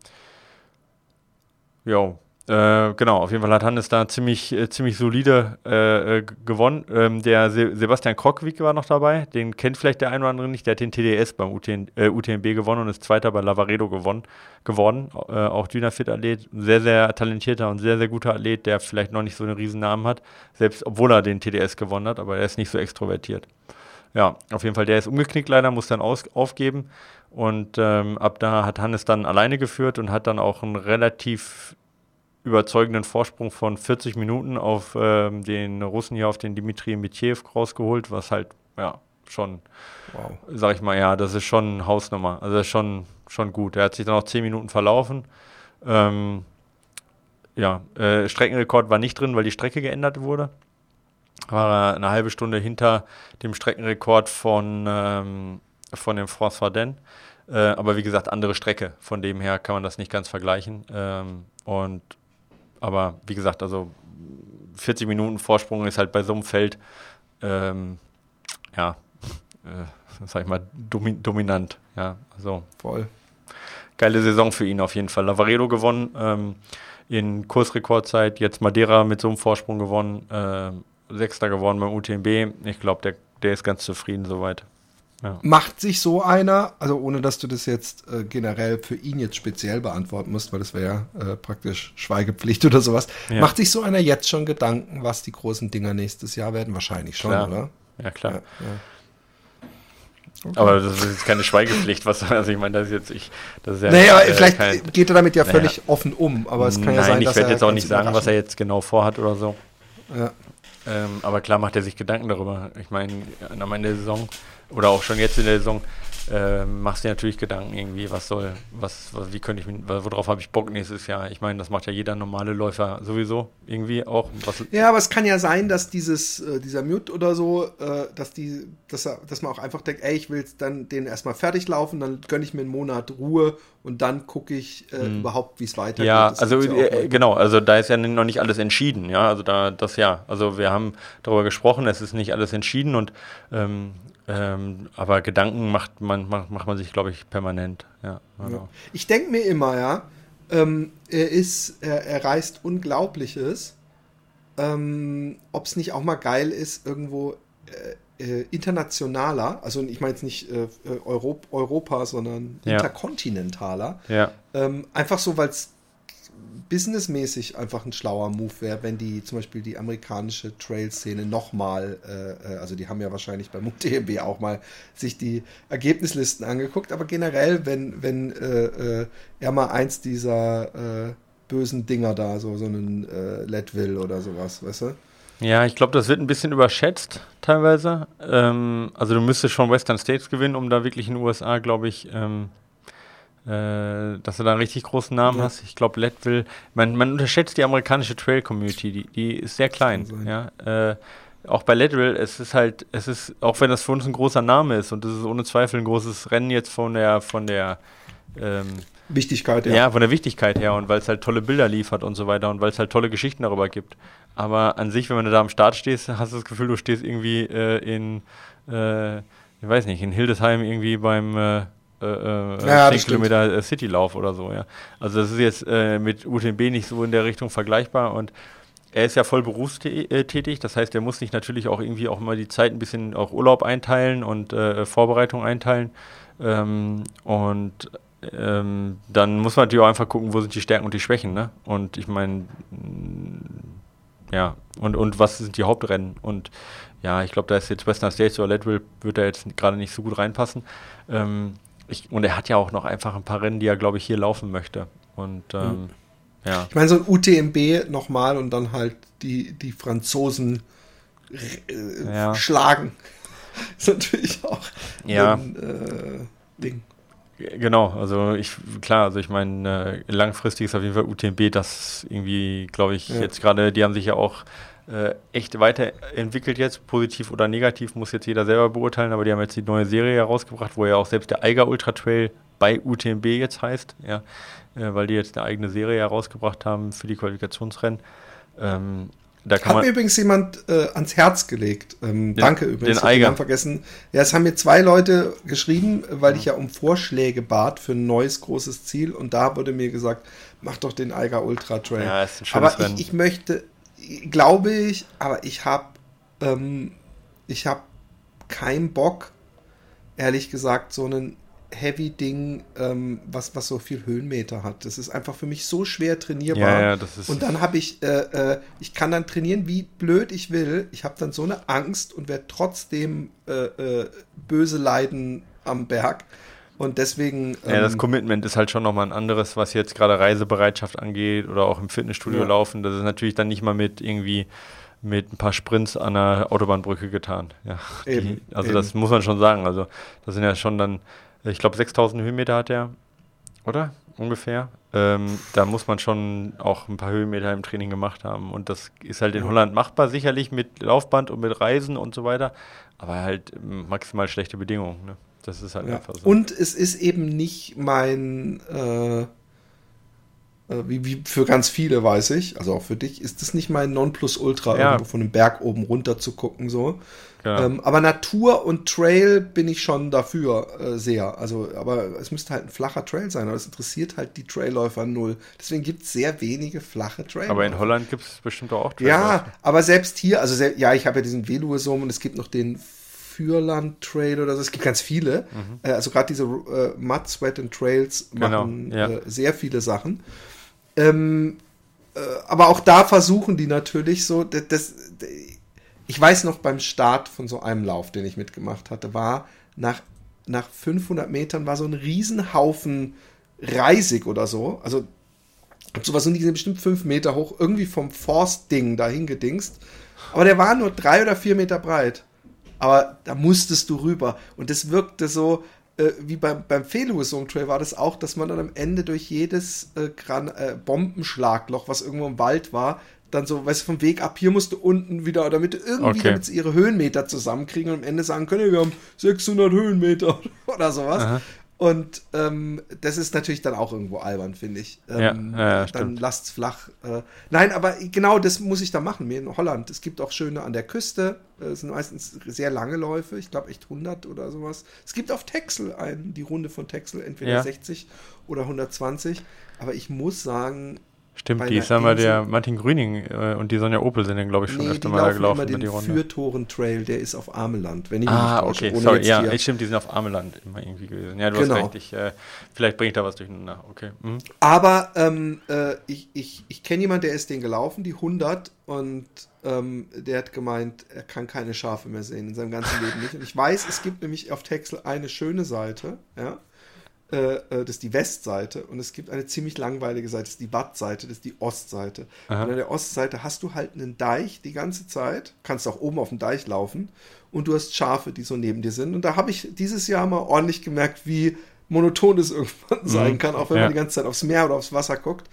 Speaker 2: jo, äh, genau, auf jeden Fall hat Hannes da ziemlich, äh, ziemlich solide äh, äh gewonnen. Ähm, der Se Sebastian Krockwig war noch dabei. Den kennt vielleicht der ein oder andere nicht. Der hat den TDS beim UTN, äh, UTMB gewonnen und ist Zweiter bei Lavaredo gewonnen, geworden. Auch Dynafit-Athlet. Sehr, sehr talentierter und sehr, sehr guter Athlet, der vielleicht noch nicht so einen riesen Namen hat. Selbst obwohl er den TDS gewonnen hat, aber er ist nicht so extrovertiert. ja, auf jeden Fall, der ist umgeknickt leider, muss dann aufgeben. Und ähm, ab da hat Hannes dann alleine geführt und hat dann auch einen relativ überzeugenden Vorsprung von 40 Minuten auf ähm, den Russen hier, auf den Dimitri Mitjev rausgeholt, was halt, ja, schon, wow. sag ich mal, ja, das ist schon Hausnummer. Also das ist schon, schon gut. Er hat sich dann auch 10 Minuten verlaufen. Ähm, ja, äh, Streckenrekord war nicht drin, weil die Strecke geändert wurde. War er eine halbe Stunde hinter dem Streckenrekord von, ähm, von dem François Den. Äh, aber wie gesagt, andere Strecke. Von dem her kann man das nicht ganz vergleichen. Ähm, und aber wie gesagt, also 40 Minuten Vorsprung ist halt bei so einem Feld, ähm, ja, äh, sag ich mal, domi dominant. Ja, also
Speaker 1: voll.
Speaker 2: Geile Saison für ihn auf jeden Fall. Lavaredo gewonnen ähm, in Kursrekordzeit, jetzt Madeira mit so einem Vorsprung gewonnen, äh, Sechster geworden beim UTMB. Ich glaube, der, der ist ganz zufrieden soweit.
Speaker 1: Ja. Macht sich so einer, also ohne dass du das jetzt äh, generell für ihn jetzt speziell beantworten musst, weil das wäre ja äh, praktisch Schweigepflicht oder sowas, ja. macht sich so einer jetzt schon Gedanken, was die großen Dinger nächstes Jahr werden? Wahrscheinlich schon,
Speaker 2: klar.
Speaker 1: oder?
Speaker 2: Ja, klar. Ja, Okay. Aber das ist jetzt keine Schweigepflicht, was also ich meine, das ist jetzt ich, das ist ja
Speaker 1: Naja, äh, vielleicht kein, geht er damit ja völlig naja, offen um, aber es kann ja sein,
Speaker 2: dass ich werde jetzt auch nicht sagen, was er jetzt genau vorhat oder so. Ja. Ähm, aber klar macht er sich Gedanken darüber. Ich meine, am Ende der Saison oder auch schon jetzt in der Saison äh, machst dir natürlich Gedanken irgendwie, was soll, was, was wie könnte ich, worauf habe ich Bock nächstes Jahr? Ich meine, das macht ja jeder normale Läufer sowieso irgendwie auch.
Speaker 1: ja, aber es kann ja sein, dass dieses, äh, dieser Mute oder so, äh, dass die, dass, dass man auch einfach denkt, ey, ich will dann den erstmal fertig laufen, dann gönne ich mir einen Monat Ruhe und dann gucke ich äh, hm. überhaupt, wie es weitergeht.
Speaker 2: Ja, das also ja äh, genau, also da ist ja noch nicht alles entschieden, ja, also da, das ja, also wir haben darüber gesprochen, es ist nicht alles entschieden und ähm, ähm, aber Gedanken macht man, macht, macht man sich, glaube ich, permanent. Ja,
Speaker 1: genau. ja. Ich denke mir immer, ja, ähm, er ist, er, er reißt Unglaubliches. Ähm, Ob es nicht auch mal geil ist, irgendwo äh, äh, internationaler, also ich meine jetzt nicht äh, Europ Europa, sondern ja. interkontinentaler.
Speaker 2: Ja.
Speaker 1: Ähm, einfach so, weil es businessmäßig einfach ein schlauer Move wäre, wenn die zum Beispiel die amerikanische Trail-Szene nochmal, äh, äh, also die haben ja wahrscheinlich beim UTMB auch mal sich die Ergebnislisten angeguckt, aber generell, wenn, wenn äh, äh, er mal eins dieser äh, bösen Dinger da, so, so einen äh, Leadville oder sowas, weißt du?
Speaker 2: Ja, ich glaube, das wird ein bisschen überschätzt teilweise. Ähm, also du müsstest schon Western States gewinnen, um da wirklich in den USA, glaube ich, ähm, äh, dass du da einen richtig großen Namen ja. hast. Ich glaube, Leadville, man, man unterschätzt die amerikanische Trail-Community, die, die ist sehr klein. Ja? Äh, auch bei Leadville, es ist halt, es ist, auch wenn das für uns ein großer Name ist und das ist ohne Zweifel ein großes Rennen jetzt von der, von der ähm,
Speaker 1: Wichtigkeit, ja.
Speaker 2: Ja, von der Wichtigkeit her und weil es halt tolle Bilder liefert und so weiter und weil es halt tolle Geschichten darüber gibt. Aber an sich, wenn du da am Start stehst, hast du das Gefühl, du stehst irgendwie äh, in, äh, ich weiß nicht, in Hildesheim irgendwie beim äh, äh, äh ja, 10 Kilometer äh, Citylauf oder so, ja. Also das ist jetzt äh, mit UTMB nicht so in der Richtung vergleichbar und er ist ja voll berufstätig, das heißt, er muss sich natürlich auch irgendwie auch mal die Zeit ein bisschen auch Urlaub einteilen und äh, Vorbereitung einteilen. Ähm, und ähm, dann muss man natürlich auch einfach gucken, wo sind die Stärken und die Schwächen, ne? Und ich meine, ja, und, und was sind die Hauptrennen? Und ja, ich glaube, da ist jetzt Western States oder Leadville, wird da jetzt gerade nicht so gut reinpassen. Ähm, ich, und er hat ja auch noch einfach ein paar Rennen, die er, glaube ich, hier laufen möchte. Und ähm, mhm. ja.
Speaker 1: Ich meine, so ein UTMB nochmal und dann halt die, die Franzosen äh, ja. schlagen. (laughs) ist natürlich auch
Speaker 2: ja. ein äh, Ding. Genau, also ich, klar, also ich meine, äh, langfristig ist auf jeden Fall UTMB das irgendwie, glaube ich, ja. jetzt gerade, die haben sich ja auch äh, echt weiterentwickelt jetzt, positiv oder negativ, muss jetzt jeder selber beurteilen, aber die haben jetzt die neue Serie herausgebracht, wo ja auch selbst der Eiger Ultra Trail bei UTMB jetzt heißt, ja, äh, weil die jetzt eine eigene Serie herausgebracht haben für die Qualifikationsrennen. Ähm,
Speaker 1: da Hat mir übrigens jemand äh, ans Herz gelegt. Ähm, den, danke übrigens. Den Eiger. vergessen. Ja, es haben mir zwei Leute geschrieben, weil ja. ich ja um Vorschläge bat für ein neues großes Ziel und da wurde mir gesagt, mach doch den Eiger Ultra Trail. Ja, ist ein schönes Aber ich, ich möchte, glaube ich, aber ich habe ähm, ich habe keinen Bock, ehrlich gesagt, so einen Heavy-Ding, ähm, was, was so viel Höhenmeter hat. Das ist einfach für mich so schwer trainierbar.
Speaker 2: Ja, ja, das ist
Speaker 1: und dann habe ich, äh, äh, ich kann dann trainieren, wie blöd ich will. Ich habe dann so eine Angst und werde trotzdem äh, äh, böse leiden am Berg. Und deswegen.
Speaker 2: ja, das
Speaker 1: ähm,
Speaker 2: Commitment ist halt schon nochmal ein anderes, was jetzt gerade Reisebereitschaft angeht oder auch im Fitnessstudio
Speaker 1: Ja.
Speaker 2: laufen. Das ist natürlich dann nicht mal mit irgendwie mit ein paar Sprints an der Autobahnbrücke getan. Ja,
Speaker 1: Eben,
Speaker 2: die, also
Speaker 1: eben.
Speaker 2: das muss man schon sagen. Also das sind ja schon dann, ich glaube 6000 Höhenmeter hat er, oder? Ungefähr. Ähm, da muss man schon auch ein paar Höhenmeter im Training gemacht haben. Und das ist halt in
Speaker 1: Ja.
Speaker 2: Holland machbar, sicherlich mit Laufband und mit Reisen und so weiter. Aber halt maximal schlechte Bedingungen. Ne? Das ist halt
Speaker 1: Ja.
Speaker 2: einfach so.
Speaker 1: Und es ist eben nicht mein, äh, äh, wie, wie für ganz viele weiß ich, also auch für dich, ist es nicht mein Nonplusultra,
Speaker 2: Ja.
Speaker 1: irgendwo von einem Berg oben runter zu gucken, so.
Speaker 2: Genau.
Speaker 1: Ähm, aber Natur und Trail bin ich schon dafür äh, sehr. Also, aber es müsste halt ein flacher Trail sein, aber es interessiert halt die Trailläufer null. Deswegen gibt es sehr wenige flache Trailläufer.
Speaker 2: Aber in Holland gibt es bestimmt auch
Speaker 1: Ja,
Speaker 2: Trailläufe.
Speaker 1: aber selbst hier, also ja, ich habe ja diesen Veluesum und es gibt noch den Fürland Trail oder so. Es gibt ganz viele. Äh, also gerade diese äh, Mud, Sweat and Trails
Speaker 2: Mhm. Genau,
Speaker 1: machen
Speaker 2: ja.
Speaker 1: äh, sehr viele Sachen. Ähm, äh, aber auch da versuchen die natürlich so, das, das, ich weiß noch beim Start von so einem Lauf, den ich mitgemacht hatte, war nach, nach 500 Metern war so ein Riesenhaufen Reisig oder so. Also sowas sind die sind bestimmt fünf Meter hoch, irgendwie vom Forstding dahin gedingst. Aber der war nur drei oder vier Meter breit. Aber da musstest du rüber. Und das wirkte so, äh, wie beim, beim Feluesum Trail war das auch, dass man dann am Ende durch jedes äh, Gran äh, Bombenschlagloch, was irgendwo im Wald war, dann so, weißt du, vom Weg ab, hier musst du unten wieder, damit du irgendwie,
Speaker 2: Okay.
Speaker 1: damit sie ihre Höhenmeter zusammenkriegen und am Ende sagen können, wir haben 600 Höhenmeter (laughs) oder sowas.
Speaker 2: Aha.
Speaker 1: Und ähm, das ist natürlich dann auch irgendwo albern, finde ich. Ähm,
Speaker 2: Ja, ja,
Speaker 1: dann
Speaker 2: stimmt.
Speaker 1: lasst's flach. Äh, nein, aber genau das muss ich da machen, mir in Holland. Es gibt auch schöne an der Küste. äh, Es sind meistens sehr lange Läufe. Ich glaube echt 100 oder sowas. Es gibt auf Texel einen, die Runde von Texel, entweder
Speaker 2: Ja.
Speaker 1: 60 oder 120. Aber ich muss sagen,
Speaker 2: Stimmt,
Speaker 1: bei
Speaker 2: die ist ja mal
Speaker 1: Insel-
Speaker 2: der Martin Grüning äh, und die Sonja Opel sind dann, glaube ich, schon
Speaker 1: nee,
Speaker 2: öfter mal da
Speaker 1: laufen
Speaker 2: gelaufen
Speaker 1: immer
Speaker 2: über die
Speaker 1: den
Speaker 2: Runde.
Speaker 1: Fürtoren-Trail, der ist auf Ameland, wenn ich mich
Speaker 2: Ah,
Speaker 1: nicht
Speaker 2: okay, sorry, ja,
Speaker 1: hier-
Speaker 2: stimmt, die sind auf Ameland immer irgendwie gewesen. Ja, du
Speaker 1: Genau.
Speaker 2: hast recht, ich, äh, vielleicht bringe ich da was durcheinander, okay. Mhm.
Speaker 1: Aber ähm, äh, ich, ich, ich kenne jemanden, der ist den gelaufen, die 100, und ähm, der hat gemeint, er kann keine Schafe mehr sehen in seinem ganzen Leben nicht. Und ich weiß, es gibt nämlich auf Texel eine schöne Seite, ja. Äh, äh, das ist die Westseite und es gibt eine ziemlich langweilige Seite, das ist die Wattseite, das ist die Ostseite.
Speaker 2: Aha.
Speaker 1: Und an der Ostseite hast du halt einen Deich die ganze Zeit, kannst auch oben auf dem Deich laufen und du hast Schafe, die so neben dir sind. Und da habe ich dieses Jahr mal ordentlich gemerkt, wie monoton es (laughs) irgendwann sein kann, auch wenn
Speaker 2: Ja.
Speaker 1: man die ganze Zeit aufs Meer oder aufs Wasser guckt.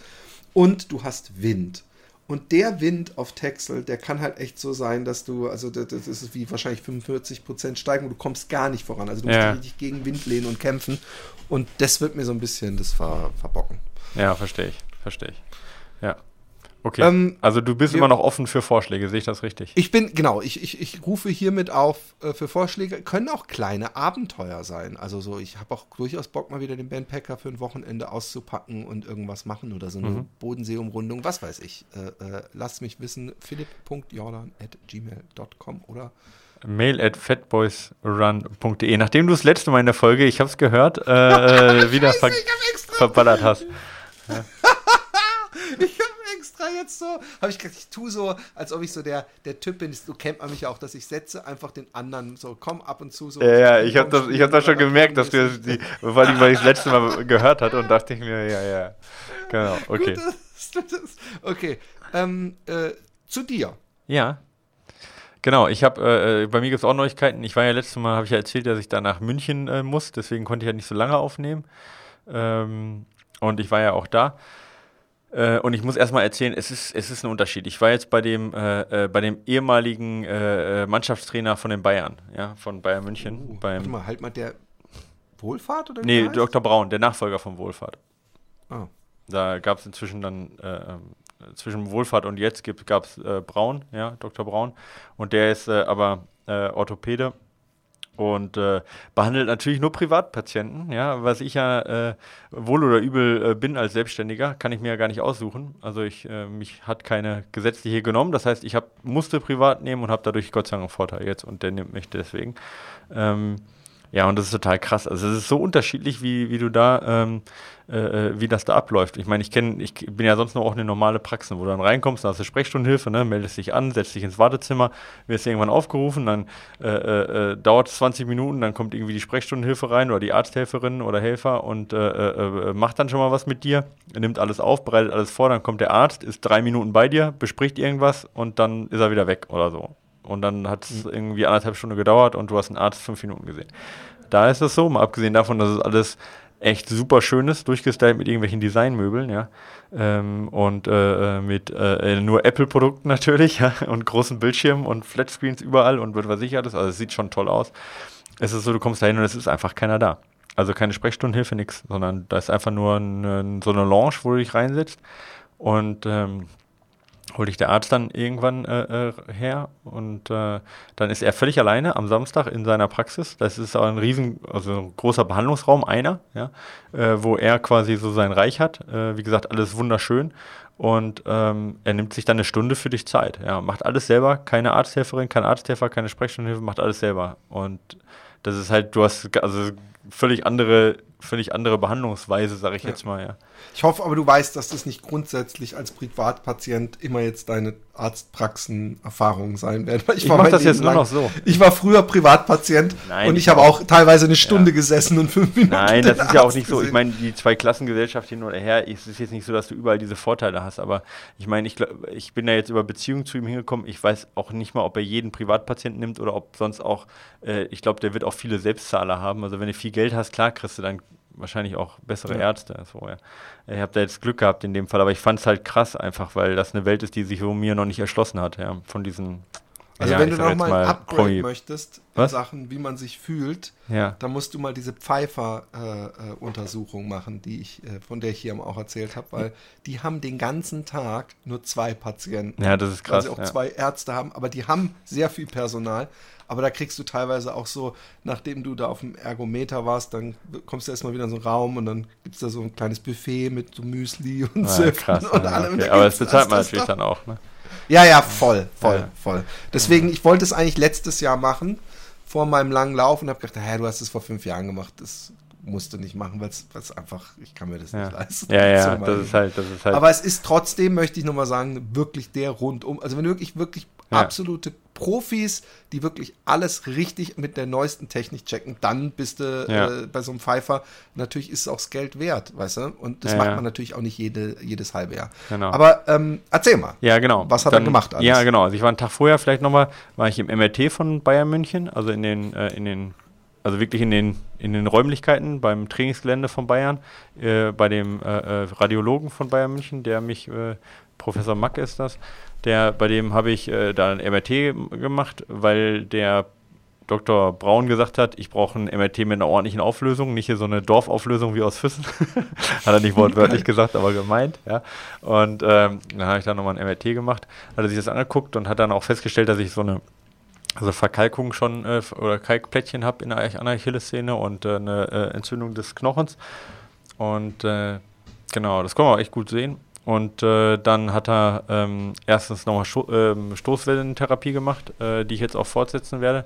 Speaker 1: Und du hast Wind. Und der Wind auf Texel, der kann halt echt so sein, dass du, also das, ist wie wahrscheinlich 45% Steigung, du kommst gar nicht voran. Also du musst
Speaker 2: Ja.
Speaker 1: dich richtig gegen Wind lehnen und kämpfen. Und das wird mir so ein bisschen das ver, verbocken.
Speaker 2: Ja, verstehe ich, verstehe ich. Ja. Okay.
Speaker 1: Ähm,
Speaker 2: also du bist
Speaker 1: wir-
Speaker 2: immer noch offen für Vorschläge, sehe ich das richtig?
Speaker 1: Ich bin, genau, ich, ich, ich rufe hiermit auf äh, für Vorschläge. Können auch kleine Abenteuer sein. Also so, ich habe auch durchaus Bock, mal wieder den Bandpacker für ein Wochenende auszupacken und irgendwas machen oder so eine
Speaker 2: Mhm.
Speaker 1: Bodenseeumrundung, was weiß ich. Äh, äh, lasst mich wissen, philipp.jordan at gmail.com oder
Speaker 2: Mail at fatboysrun.de. Nachdem du das letzte Mal in der Folge, ich habe es gehört, äh, äh, (laughs) wieder ver verballert hast. (laughs)
Speaker 1: Ich extra jetzt so, habe ich gedacht, ich tue so, als ob ich so der, der Typ bin. So kennt man mich ja auch, dass ich setze einfach den anderen so, komm ab und zu so.
Speaker 2: Ja, ja, ich habe das, ich hab das schon gemerkt, dass du das, die, vor allem, weil ich das letzte Mal (laughs) gehört hatte und dachte ich mir, ja, ja. Genau, okay.
Speaker 1: Gut, du das- okay, ähm, äh, zu dir.
Speaker 2: Ja. Genau, ich habe, äh, äh, bei mir gibt es auch Neuigkeiten. Ich war ja letztes Mal, habe ich ja erzählt, dass ich da nach München äh, muss, deswegen konnte ich ja nicht so lange aufnehmen. Ähm, und ich war ja auch da. Äh, und ich muss erstmal erzählen, es ist, es ist ein Unterschied. Ich war jetzt bei dem, äh, äh, bei dem ehemaligen äh, äh, Mannschaftstrainer von den Bayern, ja, von Bayern München.
Speaker 1: Uh,
Speaker 2: beim,
Speaker 1: warte mal, halt mal der Wohlfahrt oder
Speaker 2: nee,
Speaker 1: heißt?
Speaker 2: Dr. Braun, der Nachfolger von Wohlfahrt.
Speaker 1: Ah.
Speaker 2: Da gab es inzwischen dann, äh, ähm, zwischen Wohlfahrt und jetzt gab es Braun, ja, Dr. Braun. Und der ist aber Orthopäde und äh, behandelt natürlich nur Privatpatienten, ja, was ich ja äh, wohl oder übel äh, bin als Selbstständiger, kann ich mir ja gar nicht aussuchen. Also ich, äh, mich hat keine gesetzliche genommen, das heißt, ich hab, musste privat nehmen und habe dadurch Gott sei Dank einen Vorteil jetzt und der nimmt mich deswegen. Ähm, Ja, und das ist total krass. Also es ist so unterschiedlich, wie, wie du da, ähm, äh, äh wie das da abläuft. Ich meine, ich kenne, ich bin ja sonst noch auch eine normale Praxis, wo du dann reinkommst, dann hast du Sprechstundenhilfe, ne, meldest dich an, setzt dich ins Wartezimmer, wirst irgendwann aufgerufen, dann äh, äh, äh dauert es 20 Minuten, dann kommt irgendwie die Sprechstundenhilfe rein oder die Arzthelferin oder Helfer und äh, macht dann schon mal was mit dir, nimmt alles auf, bereitet alles vor, dann kommt der Arzt, ist drei Minuten bei dir, bespricht irgendwas und dann ist er wieder weg oder so. Und dann hat es mhm. irgendwie anderthalb Stunden gedauert und du hast einen Arzt fünf Minuten gesehen. Da ist es so, mal abgesehen davon, dass es alles echt super schön ist, durchgestylt mit irgendwelchen Designmöbeln, ja. Ähm, und äh, äh mit äh, nur Apple-Produkten (laughs) natürlich, ja, und großen Bildschirmen und Flatscreens überall und wird versichert ist. Also es sieht schon toll aus. Es ist so, du kommst da hin und es ist einfach keiner da. Also keine Sprechstundenhilfe, nichts, sondern da ist einfach nur ein, so eine Lounge, wo du dich reinsetzt. Und ähm, holte ich der Arzt dann irgendwann äh, äh, her und äh, dann ist er völlig alleine am Samstag in seiner Praxis. Das ist auch ein riesen, also ein großer Behandlungsraum, einer, ja, äh, wo er quasi so sein Reich hat. Äh, wie gesagt, alles wunderschön. Und ähm, er nimmt sich dann eine Stunde für dich Zeit. Ja, macht alles selber, keine Arzthelferin, kein Arzthelfer, keine Sprechstundenhilfe, macht alles selber. Und das ist halt, du hast also völlig andere, völlig andere Behandlungsweise, sage ich ja. jetzt mal, ja.
Speaker 1: Ich hoffe aber, du weißt, dass das nicht grundsätzlich als Privatpatient immer jetzt deine Arztpraxen-Erfahrungen sein werden.
Speaker 2: Ich, ich mache das jetzt nur noch so.
Speaker 1: Ich war früher Privatpatient Nein, und ich habe auch teilweise eine Stunde ja. gesessen und fünf Minuten.
Speaker 2: Nein, das ist Arzt ja auch nicht gesehen. so. Ich meine, die zwei Klassengesellschaft hin oder her, es ist jetzt nicht so, dass du überall diese Vorteile hast, aber ich meine, ich, ich bin da jetzt über Beziehungen zu ihm hingekommen. Ich weiß auch nicht mal, ob er jeden Privatpatienten nimmt oder ob sonst auch, äh, ich glaube, der wird auch viele Selbstzahler haben. Also wenn du viel Geld hast, klar kriegst du dann wahrscheinlich auch bessere ja. Ärzte. So, ja. Ich habe da jetzt Glück gehabt in dem Fall, aber ich fand es halt krass einfach, weil das eine Welt ist, die sich so mir noch nicht erschlossen hat, ja, von diesen
Speaker 1: also ja, wenn du noch mal ein Upgrade Promi möchtest in Was? Sachen, wie man sich fühlt,
Speaker 2: ja.
Speaker 1: dann musst du mal diese Pfeiffer-Untersuchung äh, äh, machen, die ich, äh, von der ich hier auch erzählt habe, weil die haben den ganzen Tag nur zwei Patienten.
Speaker 2: Ja, das ist krass.
Speaker 1: Weil sie auch zwei Ärzte haben, aber die haben sehr viel Personal. Aber da kriegst du teilweise auch so, nachdem du da auf dem Ergometer warst, dann kommst du erstmal wieder in so einen Raum und dann gibt es da so ein kleines Buffet mit so Müsli und
Speaker 2: ja, krass, und allem. Okay. Aber das bezahlt man natürlich dann auch, ne?
Speaker 1: Ja, ja, voll, voll, ja. voll. Deswegen, ich wollte es eigentlich letztes Jahr machen, vor meinem langen Lauf und habe gedacht, hä, du hast es vor fünf Jahren gemacht, das musst du nicht machen, weil es einfach, ich kann mir das
Speaker 2: ja.
Speaker 1: nicht leisten.
Speaker 2: Ja, ja, das ist halt, das ist halt.
Speaker 1: Aber es ist trotzdem, möchte ich nochmal sagen, wirklich der rundum, also wenn du wirklich, wirklich ja. absolute Profis, die wirklich alles richtig mit der neuesten Technik checken, dann bist du ja. äh, bei so einem Pfeifer. Natürlich ist es auch das Geld wert, weißt du? Und das ja, macht man natürlich auch nicht jede, jedes halbe Jahr.
Speaker 2: Genau.
Speaker 1: Aber ähm, erzähl mal.
Speaker 2: Ja, genau.
Speaker 1: Was hat dann, er gemacht?
Speaker 2: Alles? Ja, genau. Also ich war einen Tag vorher vielleicht nochmal, war ich im MRT von Bayern München, also in den, äh, in den also wirklich in den, in den Räumlichkeiten beim Trainingsgelände von Bayern, äh, bei dem äh, äh Radiologen von Bayern München, der mich, äh, Professor Mack ist das, der, bei dem habe ich äh, da ein MRT gemacht, weil der Dr. Braun gesagt hat, ich brauche ein MRT mit einer ordentlichen Auflösung, nicht hier so eine Dorfauflösung wie aus Füssen. (laughs) hat er nicht wortwörtlich gesagt, aber gemeint. Ja. Und ähm, dann habe ich da nochmal ein MRT gemacht, hat er sich das angeguckt und hat dann auch festgestellt, dass ich so eine also Verkalkung schon äh, oder Kalkplättchen habe in der, Achillessehne und äh, eine äh, Entzündung des Knochens. Und äh, genau, das kann man auch echt gut sehen. Und äh, dann hat er ähm, erstens nochmal Sto ähm, Stoßwellentherapie gemacht, äh, die ich jetzt auch fortsetzen werde.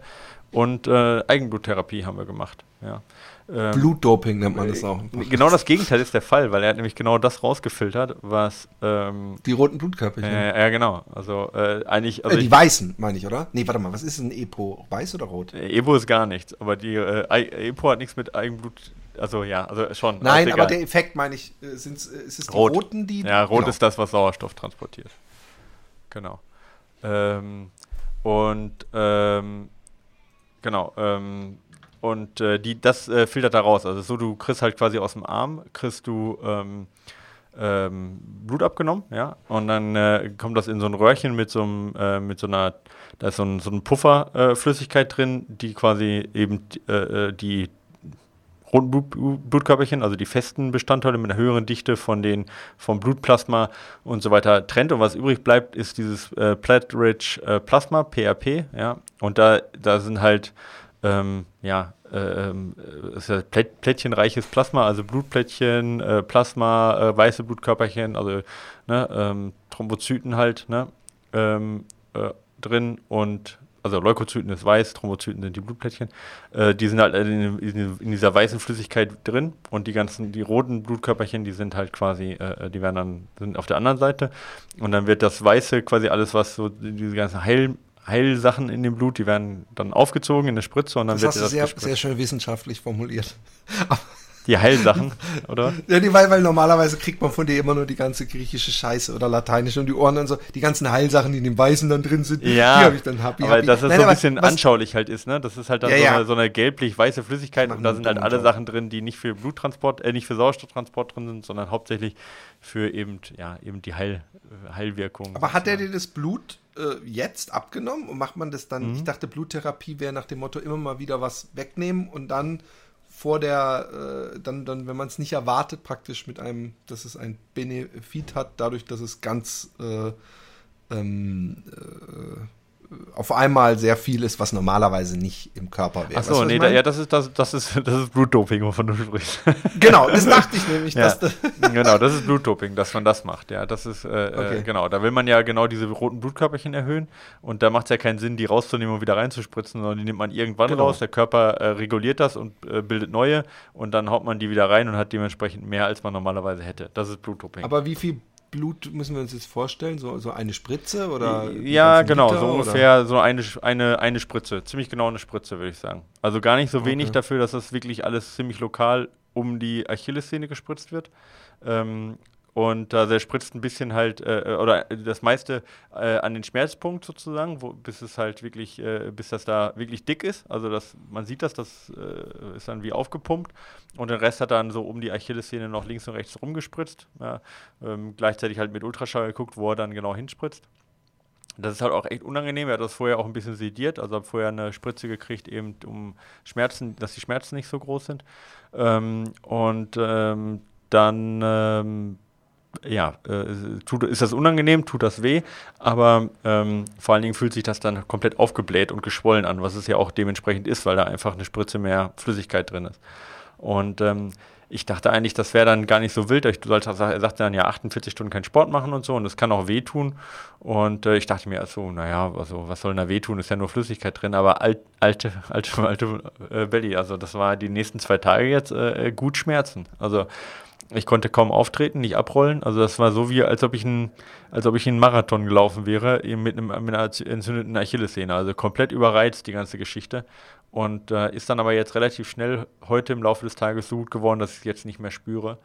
Speaker 2: Und äh, Eigenbluttherapie haben wir gemacht. Ja.
Speaker 1: Ähm, Blutdoping nennt man das auch.
Speaker 2: Genau das Gegenteil ist der Fall, weil er hat nämlich genau das rausgefiltert, was. Ähm,
Speaker 1: die roten Blutkörperchen.
Speaker 2: Äh, ja, genau. Also äh, eigentlich. Also
Speaker 1: äh, die ich, weißen, meine ich, oder? Nee, warte mal, was ist ein EPO? Weiß oder rot?
Speaker 2: Äh, EPO ist gar nichts, aber die äh, EPO hat nichts mit Eigenblut also ja, also schon.
Speaker 1: Nein, aber der Effekt meine ich, äh, sind äh, ist es die
Speaker 2: rot.
Speaker 1: roten, die.
Speaker 2: Ja, rot genau. ist das, was Sauerstoff transportiert. Genau. Ähm, und ähm, genau. Ähm, und äh, die, das äh, filtert da raus. Also so, du kriegst halt quasi aus dem Arm, kriegst du ähm, ähm, Blut abgenommen, ja, und dann äh, kommt das in so ein Röhrchen mit so, einem, äh, mit so einer, da ist so ein, so ein Pufferflüssigkeit drin, die quasi eben die roten Blut, Blutkörperchen, also die festen Bestandteile mit einer höheren Dichte von den vom Blutplasma und so weiter trennt. Und was übrig bleibt, ist dieses äh, Plat-Rich äh, Plasma, PRP, ja. Und da, da sind halt, ähm, ja, äh, ähm, ja Plät plättchenreiches Plasma, also Blutplättchen, äh, Plasma, äh, weiße Blutkörperchen, also ne, ähm, Thrombozyten halt, ne, ähm, äh, drin und also Leukozyten ist weiß, Thrombozyten sind die Blutplättchen, äh, die sind halt in, in, in, dieser weißen Flüssigkeit drin und die ganzen, die roten Blutkörperchen, die sind halt quasi, äh, die werden dann, sind auf der anderen Seite. Und dann wird das Weiße quasi alles, was so, diese ganzen Heil, Heilsachen in dem Blut, die werden dann aufgezogen in eine Spritze und dann
Speaker 1: das
Speaker 2: wird
Speaker 1: hast
Speaker 2: das
Speaker 1: sehr, sehr schön wissenschaftlich formuliert.
Speaker 2: Die Heilsachen, oder? (laughs)
Speaker 1: Ja, die, weil, weil normalerweise kriegt man von dir immer nur die ganze griechische Scheiße oder lateinische und die Ohren und so, die ganzen Heilsachen, die in dem Weißen dann drin sind,
Speaker 2: Ja,
Speaker 1: die habe ich dann happy,
Speaker 2: aber
Speaker 1: happy.
Speaker 2: dass es
Speaker 1: Nein,
Speaker 2: so ein bisschen
Speaker 1: was-
Speaker 2: anschaulich halt ist, ne? Das ist halt dann
Speaker 1: Ja,
Speaker 2: so. Eine, so eine gelblich-weiße Flüssigkeit und da sind halt alle. Sachen drin, die nicht für Bluttransport, äh, nicht für Sauerstofftransport drin sind, sondern hauptsächlich für eben, ja, eben die Heil, Heilwirkung.
Speaker 1: Aber hat er dir das Blut äh, jetzt abgenommen und macht man das dann?
Speaker 2: Mhm.
Speaker 1: Ich dachte, Bluttherapie wäre nach dem Motto immer mal wieder was wegnehmen und dann vor der, äh, dann, dann, wenn man es nicht erwartet, praktisch mit einem, dass es ein Benefit hat, dadurch, dass es ganz äh, ähm, äh, auf einmal sehr viel ist, was normalerweise nicht im Körper wäre.
Speaker 2: Achso, nee, da, ja, das ist, das, das ist, das ist Blutdoping, wovon du sprichst. (laughs)
Speaker 1: Genau, das dachte ich nämlich,
Speaker 2: Ja.
Speaker 1: das,
Speaker 2: genau, das ist Blutdoping, dass man das macht. Ja, das ist, äh,
Speaker 1: Okay.
Speaker 2: äh, genau, da will man ja genau diese roten Blutkörperchen erhöhen und da macht es ja keinen Sinn, die rauszunehmen und wieder reinzuspritzen, sondern die nimmt man irgendwann
Speaker 1: Genau.
Speaker 2: raus, der Körper äh, reguliert das und äh, bildet neue und dann haut man die wieder rein und hat dementsprechend mehr, als man normalerweise hätte. Das ist Blutdoping.
Speaker 1: aber wie viel Blut müssen wir uns jetzt vorstellen? So, so eine Spritze oder?
Speaker 2: ja, genau,
Speaker 1: Liter,
Speaker 2: so
Speaker 1: oder?
Speaker 2: ungefähr so eine, eine, eine Spritze. Ziemlich genau eine Spritze, würde ich sagen. Also gar nicht so wenig
Speaker 1: Okay.
Speaker 2: dafür, dass das wirklich alles ziemlich lokal um die Achillessehne gespritzt wird. Ähm, und der spritzt ein bisschen halt, äh, oder das meiste äh, an den Schmerzpunkt sozusagen, wo, bis es halt wirklich, äh, bis das da wirklich dick ist. Also das, man sieht das, das äh, ist dann wie aufgepumpt. Und den Rest hat dann so um die Achillessehne noch links und rechts rumgespritzt. Ja. Ähm, gleichzeitig halt mit Ultraschall geguckt, wo er dann genau hinspritzt. Das ist halt auch echt unangenehm. Er hat das vorher auch ein bisschen sediert. Also habe vorher eine Spritze gekriegt, eben um Schmerzen, dass die Schmerzen nicht so groß sind. Ähm, und ähm, dann, ähm, ja, äh, tut, ist das unangenehm, tut das weh, aber ähm, vor allen Dingen fühlt sich das dann komplett aufgebläht und geschwollen an, was es ja auch dementsprechend ist, weil da einfach eine Spritze mehr Flüssigkeit drin ist. Und ähm, ich dachte eigentlich, das wäre dann gar nicht so wild. Ich, er sagte dann ja 48 Stunden keinen Sport machen und so und das kann auch wehtun. Und äh, ich dachte mir, also, naja, also, was soll denn da wehtun? Ist ja nur Flüssigkeit drin, aber alt, alte, (laughs) alte, alte äh, Belly. Also das war die nächsten zwei Tage jetzt äh, gut Schmerzen. Also ich konnte kaum auftreten, nicht abrollen. Also das war so wie, als ob ich ein, als ob ich einen Marathon gelaufen wäre, eben mit, einem, mit einer entzündeten Achillessehne. Also komplett überreizt die ganze Geschichte. Und äh, ist dann aber jetzt relativ schnell heute im Laufe des Tages so gut geworden, dass ich es jetzt nicht mehr spüre.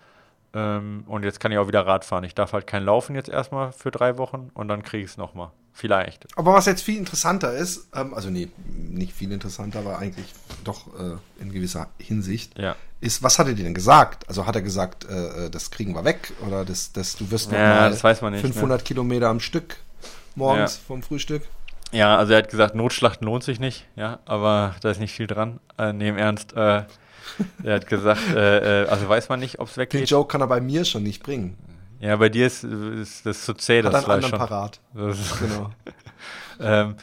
Speaker 2: Ähm, und jetzt kann ich auch wieder Rad fahren. Ich darf halt kein Laufen jetzt erstmal für drei Wochen und dann kriege ich es nochmal. Vielleicht.
Speaker 1: Aber was jetzt viel interessanter ist, ähm, also nee, nicht viel interessanter, aber eigentlich doch äh, in gewisser Hinsicht,
Speaker 2: Ja.
Speaker 1: ist, was hat er dir denn gesagt? Also hat er gesagt, äh, äh, das kriegen wir weg oder das, das, du wirst noch
Speaker 2: Ja,
Speaker 1: mal
Speaker 2: das weiß man nicht, ne?
Speaker 1: 500 Kilometer am Stück morgens
Speaker 2: Ja.
Speaker 1: vom Frühstück?
Speaker 2: Ja, also er hat gesagt, Notschlachten lohnt sich nicht, ja, aber da ist nicht viel dran. Äh, nee, im Ernst. Äh, er hat gesagt, äh, äh, also weiß man nicht, ob es
Speaker 1: Den
Speaker 2: weggeht.
Speaker 1: Joke kann er bei mir schon nicht bringen.
Speaker 2: Ja, bei dir ist, ist das zu zäh,
Speaker 1: Hat
Speaker 2: das Fleisch schon.
Speaker 1: parat.
Speaker 2: Das ist,
Speaker 1: Genau. (laughs)
Speaker 2: ähm,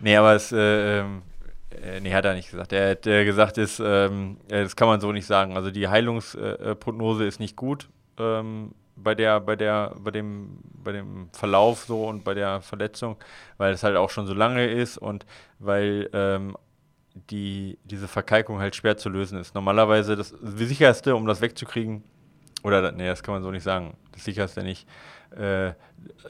Speaker 2: nee, aber es, äh, ähm, äh, nee, hat er nicht gesagt. Er hat äh, gesagt, ist, ähm, äh, das kann man so nicht sagen. Also die Heilungsprognose äh, Prognose ist nicht gut ähm, bei der, bei der, bei dem, bei dem Verlauf so und bei der Verletzung, weil es halt auch schon so lange ist und weil ähm, die, diese Verkalkung halt schwer zu lösen ist. Normalerweise das sicherste, um das wegzukriegen, oder nee, das kann man so nicht sagen. Das sicherste nicht. Äh,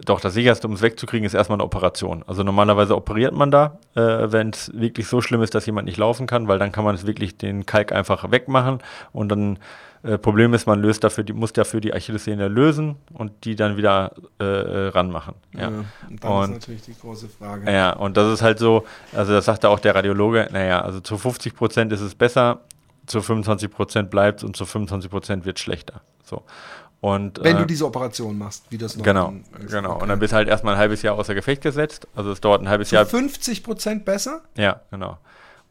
Speaker 2: doch, das sicherste, um es wegzukriegen, ist erstmal eine Operation. Also normalerweise operiert man da, äh, wenn es wirklich so schlimm ist, dass jemand nicht laufen kann, weil dann kann man es wirklich den Kalk einfach wegmachen und dann äh, Problem ist, man löst dafür, die, muss dafür die Achillessehne lösen und die dann wieder äh, äh, ranmachen. Ja.
Speaker 1: Und dann
Speaker 2: Und-
Speaker 1: ist natürlich die große Frage.
Speaker 2: Ja, und das ist halt so, also das sagte auch der Radiologe, naja, also zu 50 Prozent ist es besser, zu 25 Prozent bleibt und zu 25 Prozent wird schlechter. So. Und,
Speaker 1: Wenn
Speaker 2: äh,
Speaker 1: du diese Operation machst, wie das noch
Speaker 2: Genau,
Speaker 1: ist.
Speaker 2: genau.
Speaker 1: Okay.
Speaker 2: Und dann bist du halt erstmal ein halbes Jahr außer Gefecht gesetzt. Also es dauert ein halbes
Speaker 1: Zu
Speaker 2: Jahr.
Speaker 1: 50 Prozent besser?
Speaker 2: Ja, genau.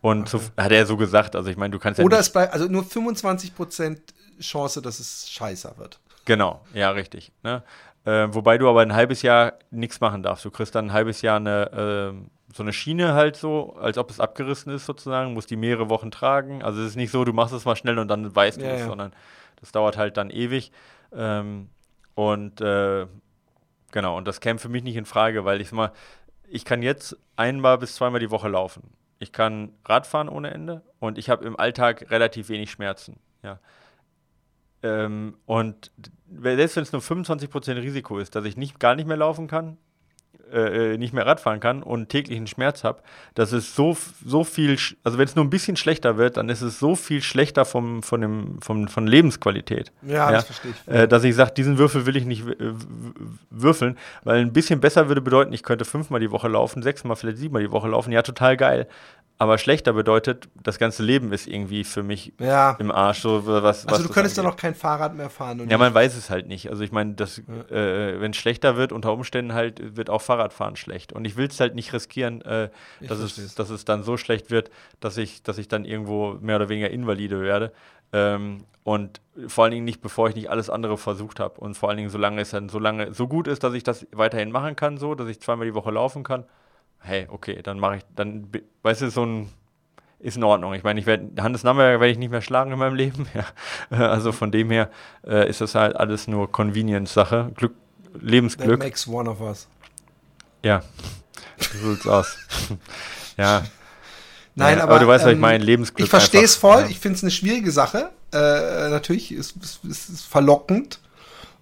Speaker 2: Und zu, hat er so gesagt, also ich meine, du kannst ja
Speaker 1: Oder es bleibt, also nur 25 Prozent Chance, dass es scheißer wird.
Speaker 2: Genau, ja, richtig. Ne? Äh, wobei du aber ein halbes Jahr nichts machen darfst. Du kriegst dann ein halbes Jahr eine, ähm, so eine Schiene halt so, als ob es abgerissen ist sozusagen, musst die mehrere Wochen tragen. Also es ist nicht so, du machst es mal schnell und dann weißt du
Speaker 1: Ja,
Speaker 2: es,
Speaker 1: ja.
Speaker 2: sondern das dauert halt dann ewig. Ähm, und äh, genau, und das käme für mich nicht in Frage, weil ich mal, ich kann jetzt einmal bis zweimal die Woche laufen. Ich kann Radfahren ohne Ende und ich habe im Alltag relativ wenig Schmerzen. Ja. Ähm, und selbst wenn es nur 25% Risiko ist, dass ich nicht, gar nicht mehr laufen kann, äh, äh, nicht mehr Radfahren kann und täglichen Schmerz habe, das ist so, so viel, also wenn es nur ein bisschen schlechter wird, dann ist es so viel schlechter vom, von, dem, vom, von Lebensqualität.
Speaker 1: Ja, ja das verstehe ich.
Speaker 2: Äh, dass ich sage, diesen Würfel will ich nicht würfeln, weil ein bisschen besser würde bedeuten, ich könnte fünfmal die Woche laufen, sechsmal, vielleicht siebenmal die Woche laufen. Ja, total geil. Aber schlechter bedeutet, das ganze Leben ist irgendwie für mich
Speaker 1: ja.
Speaker 2: im Arsch. So, was,
Speaker 1: also du könntest dann auch kein Fahrrad mehr fahren.
Speaker 2: ja, man weiß es halt nicht. Also ich meine, ja. äh, wenn es schlechter wird, unter Umständen halt, wird auch Fahrradfahren schlecht. Und ich will es halt nicht riskieren, äh, dass, es, dass es dann so schlecht wird, dass ich, dass ich dann irgendwo mehr oder weniger invalide werde. Ähm, und vor allen Dingen nicht, bevor ich nicht alles andere versucht habe. Und vor allen Dingen, solange es dann so lange so gut ist, dass ich das weiterhin machen kann, so, dass ich zweimal die Woche laufen kann hey, okay, dann mache ich, dann, weißt du, so ein, ist in Ordnung. Ich meine, ich werde, Hannes Nammer werde ich nicht mehr schlagen in meinem Leben. (laughs) Ja. Also von dem her äh, ist das halt alles nur Convenience-Sache. Glück, Lebensglück.
Speaker 1: That makes one of us.
Speaker 2: Ja, so sieht's aus. (laughs) ja.
Speaker 1: Nein, ja, aber,
Speaker 2: aber, du weißt,
Speaker 1: ähm,
Speaker 2: was ich meine, Lebensglück.
Speaker 1: Ich verstehe es voll. Ja. Ich finde es eine schwierige Sache. Äh, natürlich ist es verlockend.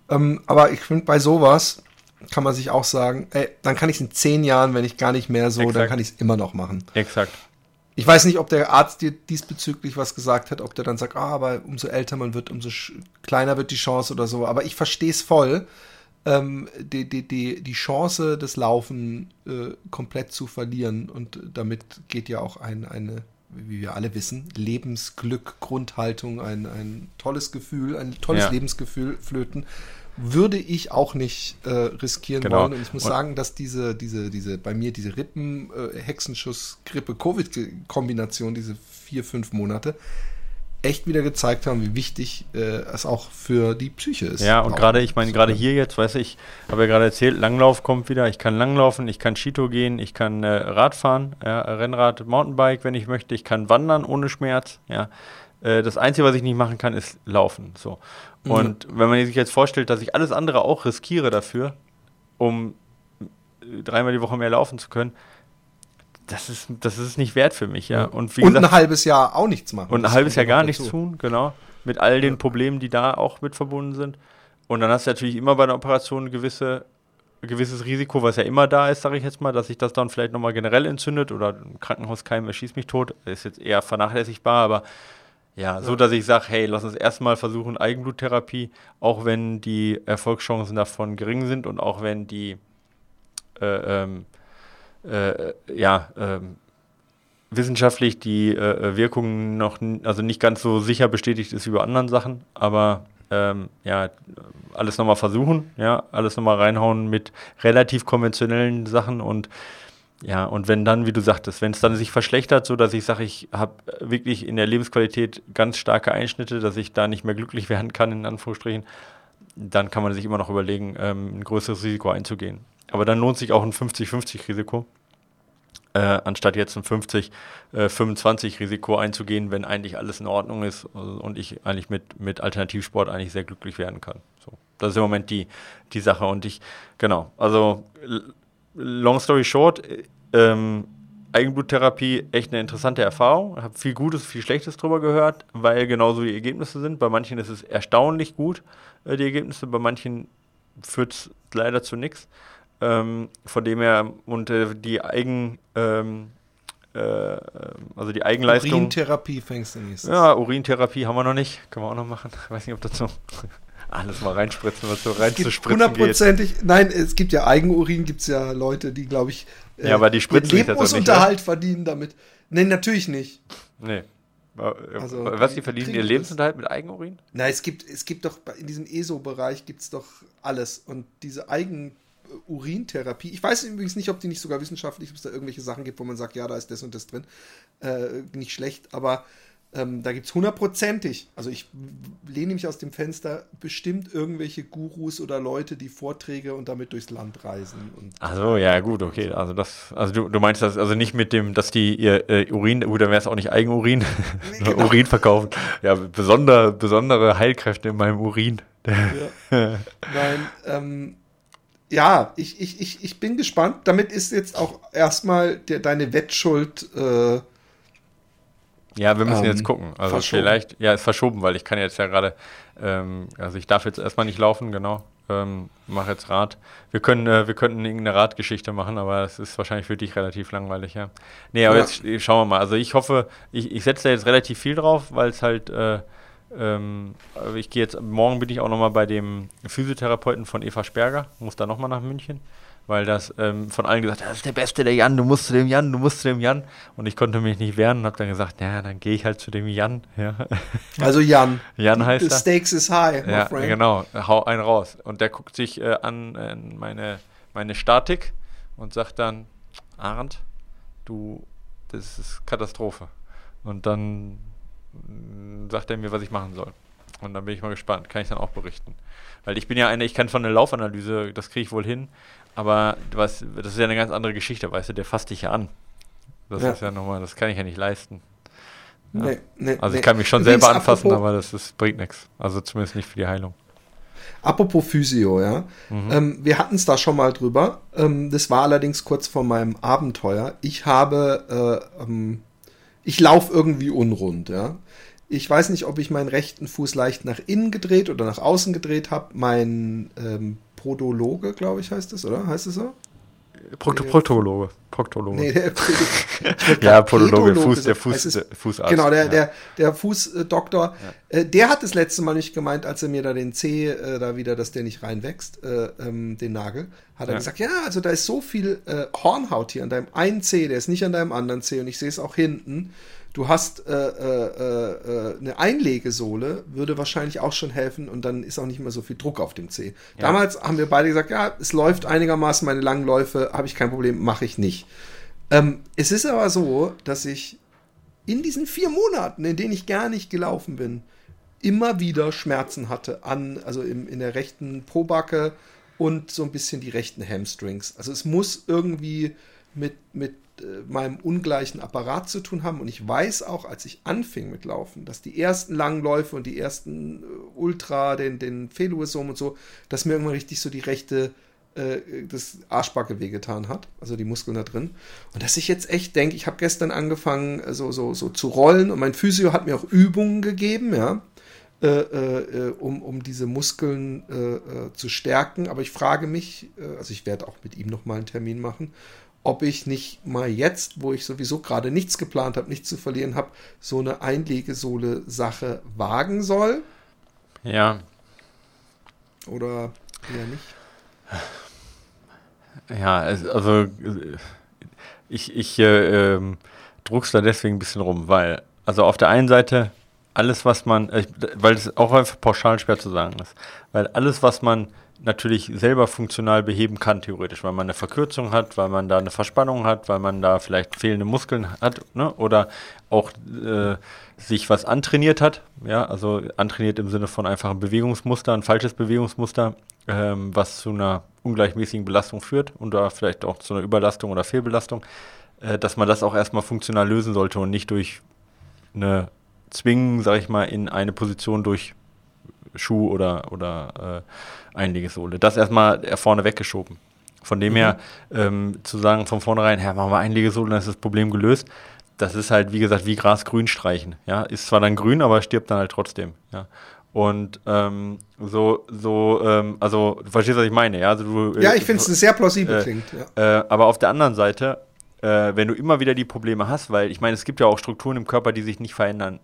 Speaker 1: Ähm, aber ich finde bei sowas, kann man sich auch sagen, ey, dann kann ich es in zehn Jahren, wenn ich gar nicht mehr so, Exakt. dann kann ich es immer noch machen.
Speaker 2: Exakt.
Speaker 1: Ich weiß nicht, ob der Arzt dir diesbezüglich was gesagt hat, ob der dann sagt, ah, aber umso älter man wird, umso kleiner wird die Chance oder so. Aber ich verstehe es voll, ähm, die, die, die, die Chance des Laufen äh, komplett zu verlieren. Und damit geht ja auch ein, eine, wie wir alle wissen, Lebensglück, Grundhaltung, ein, ein tolles Gefühl, ein tolles ja. Lebensgefühl flöten würde ich auch nicht äh, riskieren genau. wollen. Und ich muss und sagen, dass diese, diese, diese, bei mir diese Rippen, äh, Hexenschuss, Grippe, Covid-Kombination, diese vier, fünf Monate, echt wieder gezeigt haben, wie wichtig äh, es auch für die Psyche ist.
Speaker 2: Ja, und gerade, ich meine, gerade hier jetzt, weiß ich, habe ja gerade erzählt, Langlauf kommt wieder, ich kann Langlaufen, ich kann Skito gehen, ich kann äh, Rad fahren, ja, Rennrad, Mountainbike, wenn ich möchte, ich kann wandern ohne Schmerz, ja. Äh, das Einzige, was ich nicht machen kann, ist laufen. So. Und mhm. wenn man sich jetzt vorstellt, dass ich alles andere auch riskiere dafür, um dreimal die Woche mehr laufen zu können, das ist, das ist nicht wert für mich, ja.
Speaker 1: Und, wie und gesagt, ein halbes Jahr auch nichts machen.
Speaker 2: Und ein halbes Jahr gar nichts tun, genau. Mit all den Problemen, die da auch mit verbunden sind. Und dann hast du natürlich immer bei einer Operation ein gewisse, gewisses Risiko, was ja immer da ist, sage ich jetzt mal, dass sich das dann vielleicht nochmal generell entzündet oder ein Krankenhauskeim erschießt mich tot. Ist jetzt eher vernachlässigbar, aber ja, so dass ich sage, hey, lass uns erstmal versuchen, Eigenbluttherapie, auch wenn die Erfolgschancen davon gering sind und auch wenn die äh, ähm, äh, ja, ähm, wissenschaftlich die äh, Wirkung noch also nicht ganz so sicher bestätigt ist wie bei anderen Sachen, aber ähm, ja, alles nochmal versuchen, ja, alles nochmal reinhauen mit relativ konventionellen Sachen und ja, und wenn dann, wie du sagtest, wenn es dann sich verschlechtert, so dass ich sage, ich habe wirklich in der Lebensqualität ganz starke Einschnitte, dass ich da nicht mehr glücklich werden kann, in Anführungsstrichen, dann kann man sich immer noch überlegen, ähm, ein größeres Risiko einzugehen. Aber dann lohnt sich auch ein 50-50-Risiko, äh, anstatt jetzt ein 50-25-Risiko äh, einzugehen, wenn eigentlich alles in Ordnung ist und ich eigentlich mit, mit Alternativsport eigentlich sehr glücklich werden kann. So, das ist im Moment die, die Sache. Und ich, genau, also long story short, ähm, Eigenbluttherapie echt eine interessante Erfahrung. Ich habe viel Gutes, viel Schlechtes drüber gehört, weil genauso die Ergebnisse sind. Bei manchen ist es erstaunlich gut, äh, die Ergebnisse, bei manchen führt es leider zu nichts. Ähm, von dem her, und äh, die Eigen, ähm, äh, also die Eigenleistung.
Speaker 1: Urintherapie fängst du nächstes.
Speaker 2: Ja, Urintherapie haben wir noch nicht. Können wir auch noch machen. Ich weiß nicht, ob dazu alles mal reinspritzen, was so reinzuspritzen
Speaker 1: Hundertprozentig, nein, es gibt ja Eigenurin, gibt es ja Leute, die, glaube ich,
Speaker 2: äh, ja, aber die spritzen
Speaker 1: Lebensunterhalt nicht, verdienen damit. Nein, natürlich nicht.
Speaker 2: Nee. Also, was, die verdienen ihr Lebensunterhalt mit Eigenurin?
Speaker 1: Nein, es gibt, es gibt doch in diesem ESO-Bereich gibt es doch alles. Und diese Eigenurintherapie, ich weiß übrigens nicht, ob die nicht sogar wissenschaftlich, ob es da irgendwelche Sachen gibt, wo man sagt, ja, da ist das und das drin. Äh, nicht schlecht, aber ähm, da gibt es hundertprozentig, also ich lehne mich aus dem Fenster, bestimmt irgendwelche Gurus oder Leute, die Vorträge und damit durchs Land reisen. Und
Speaker 2: Ach ja, gut, okay. Also das, also du, du meinst das also nicht mit dem, dass die ihr äh, Urin, gut, dann wäre es auch nicht Eigenurin, (laughs) genau. Urin verkaufen. Ja, besonder, besondere Heilkräfte in meinem Urin.
Speaker 1: Ja. Nein, ähm, ja, ich, ich, ich, ich bin gespannt. Damit ist jetzt auch erstmal der, deine Wettschuld. Äh,
Speaker 2: ja, wir müssen ähm, jetzt gucken. Also verschoben. vielleicht, ja, ist verschoben, weil ich kann jetzt ja gerade, ähm, also ich darf jetzt erstmal nicht laufen, genau. Ähm, mache jetzt Rad. Wir können, äh, wir könnten irgendeine Radgeschichte machen, aber es ist wahrscheinlich für dich relativ langweilig, ja. Nee, aber ja. jetzt schauen wir mal. Also ich hoffe, ich, ich setze da jetzt relativ viel drauf, weil es halt äh, ähm, ich gehe jetzt, morgen bin ich auch nochmal bei dem Physiotherapeuten von Eva Sperger, muss da nochmal nach München, weil das ähm, von allen gesagt, das ist der Beste, der Jan, du musst zu dem Jan, du musst zu dem Jan. Und ich konnte mich nicht wehren und habe dann gesagt, ja, dann gehe ich halt zu dem Jan. Ja. (laughs)
Speaker 1: Also Jan.
Speaker 2: Jan heißt
Speaker 1: The stakes is high,
Speaker 2: ja, friend. genau, hau einen raus. Und der guckt sich äh, an äh, meine, meine Statik und sagt dann, Arndt, du, das ist Katastrophe. Und dann sagt er mir, was ich machen soll. Und dann bin ich mal gespannt. Kann ich dann auch berichten. Weil ich bin ja einer, ich kann von der Laufanalyse, das kriege ich wohl hin. Aber was, das ist ja eine ganz andere Geschichte, weißt du, der fasst dich ja an. Das ja. ist ja nochmal, das kann ich ja nicht leisten. Ja. Nee, nee, also ich kann mich schon selber anfassen, aber das ist, bringt nichts. Also zumindest nicht für die Heilung.
Speaker 1: Apropos Physio, ja. Mhm. Ähm, wir hatten es da schon mal drüber. Ähm, das war allerdings kurz vor meinem Abenteuer. Ich habe äh, ähm, ich laufe irgendwie unrund, ja. Ich weiß nicht, ob ich meinen rechten Fuß leicht nach innen gedreht oder nach außen gedreht habe. Mein ähm, Podologe, glaube ich, heißt es, oder? Heißt es so?
Speaker 2: Prokto Proktologe. Proktologe. Nee, der, (laughs) ja, Podologe, Fuß, der Fuß,
Speaker 1: der Fußarzt. Genau, der, ja. der, der Fußdoktor, ja. äh, der hat das letzte Mal nicht gemeint, als er mir da den Zeh, äh, da wieder, dass der nicht reinwächst, äh, ähm, den Nagel, hat er ja. gesagt, ja, also da ist so viel äh, Hornhaut hier an deinem einen Zeh, der ist nicht an deinem anderen Zeh und ich sehe es auch hinten du hast äh, äh, äh, eine Einlegesohle, würde wahrscheinlich auch schon helfen und dann ist auch nicht mehr so viel Druck auf dem Zeh. Ja. Damals haben wir beide gesagt, ja, es läuft einigermaßen, meine langen Läufe habe ich kein Problem, mache ich nicht. Ähm, es ist aber so, dass ich in diesen vier Monaten, in denen ich gar nicht gelaufen bin, immer wieder Schmerzen hatte an, also im, in der rechten Pobacke und so ein bisschen die rechten Hamstrings. Also es muss irgendwie mit, mit meinem ungleichen Apparat zu tun haben. Und ich weiß auch, als ich anfing mit Laufen, dass die ersten Langläufe und die ersten äh, Ultra, den, den Feluesom und so, dass mir irgendwann richtig so die rechte äh, das Arschbacke wehgetan hat, also die Muskeln da drin. Und dass ich jetzt echt denke, ich habe gestern angefangen, äh, so, so, so zu rollen und mein Physio hat mir auch Übungen gegeben, ja, äh, äh, um, um diese Muskeln äh, zu stärken. Aber ich frage mich, also ich werde auch mit ihm nochmal einen Termin machen, ob ich nicht mal jetzt, wo ich sowieso gerade nichts geplant habe, nichts zu verlieren habe, so eine Einlegesohle-Sache wagen soll.
Speaker 2: Ja.
Speaker 1: Oder eher nicht.
Speaker 2: Ja, also ich, ich äh, ähm, druck's da deswegen ein bisschen rum, weil, also auf der einen Seite, alles, was man, äh, weil es auch einfach pauschal schwer zu sagen ist, weil alles, was man natürlich selber funktional beheben kann, theoretisch, weil man eine Verkürzung hat, weil man da eine Verspannung hat, weil man da vielleicht fehlende Muskeln hat, ne? oder auch äh, sich was antrainiert hat, ja, also antrainiert im Sinne von einfach ein Bewegungsmuster, ein falsches Bewegungsmuster, ähm, was zu einer ungleichmäßigen Belastung führt und da vielleicht auch zu einer Überlastung oder Fehlbelastung, äh, dass man das auch erstmal funktional lösen sollte und nicht durch eine Zwingen, sag ich mal, in eine Position durch Schuh oder, oder äh, Einlegesohle. Das erstmal vorne weggeschoben. Von dem mhm. her ähm, zu sagen von vornherein, ja, machen wir Einlegesohle, dann ist das Problem gelöst. Das ist halt, wie gesagt, wie Gras grün streichen. Ja, ist zwar dann grün, aber stirbt dann halt trotzdem. Ja. Und ähm, so, so, ähm, also du verstehst, was ich meine, ja? Also
Speaker 1: du, ja, ich finde es sehr plausibel
Speaker 2: äh,
Speaker 1: klingt.
Speaker 2: Ja. Äh, aber auf der anderen Seite, äh, wenn du immer wieder die Probleme hast, weil ich meine, es gibt ja auch Strukturen im Körper, die sich nicht verändern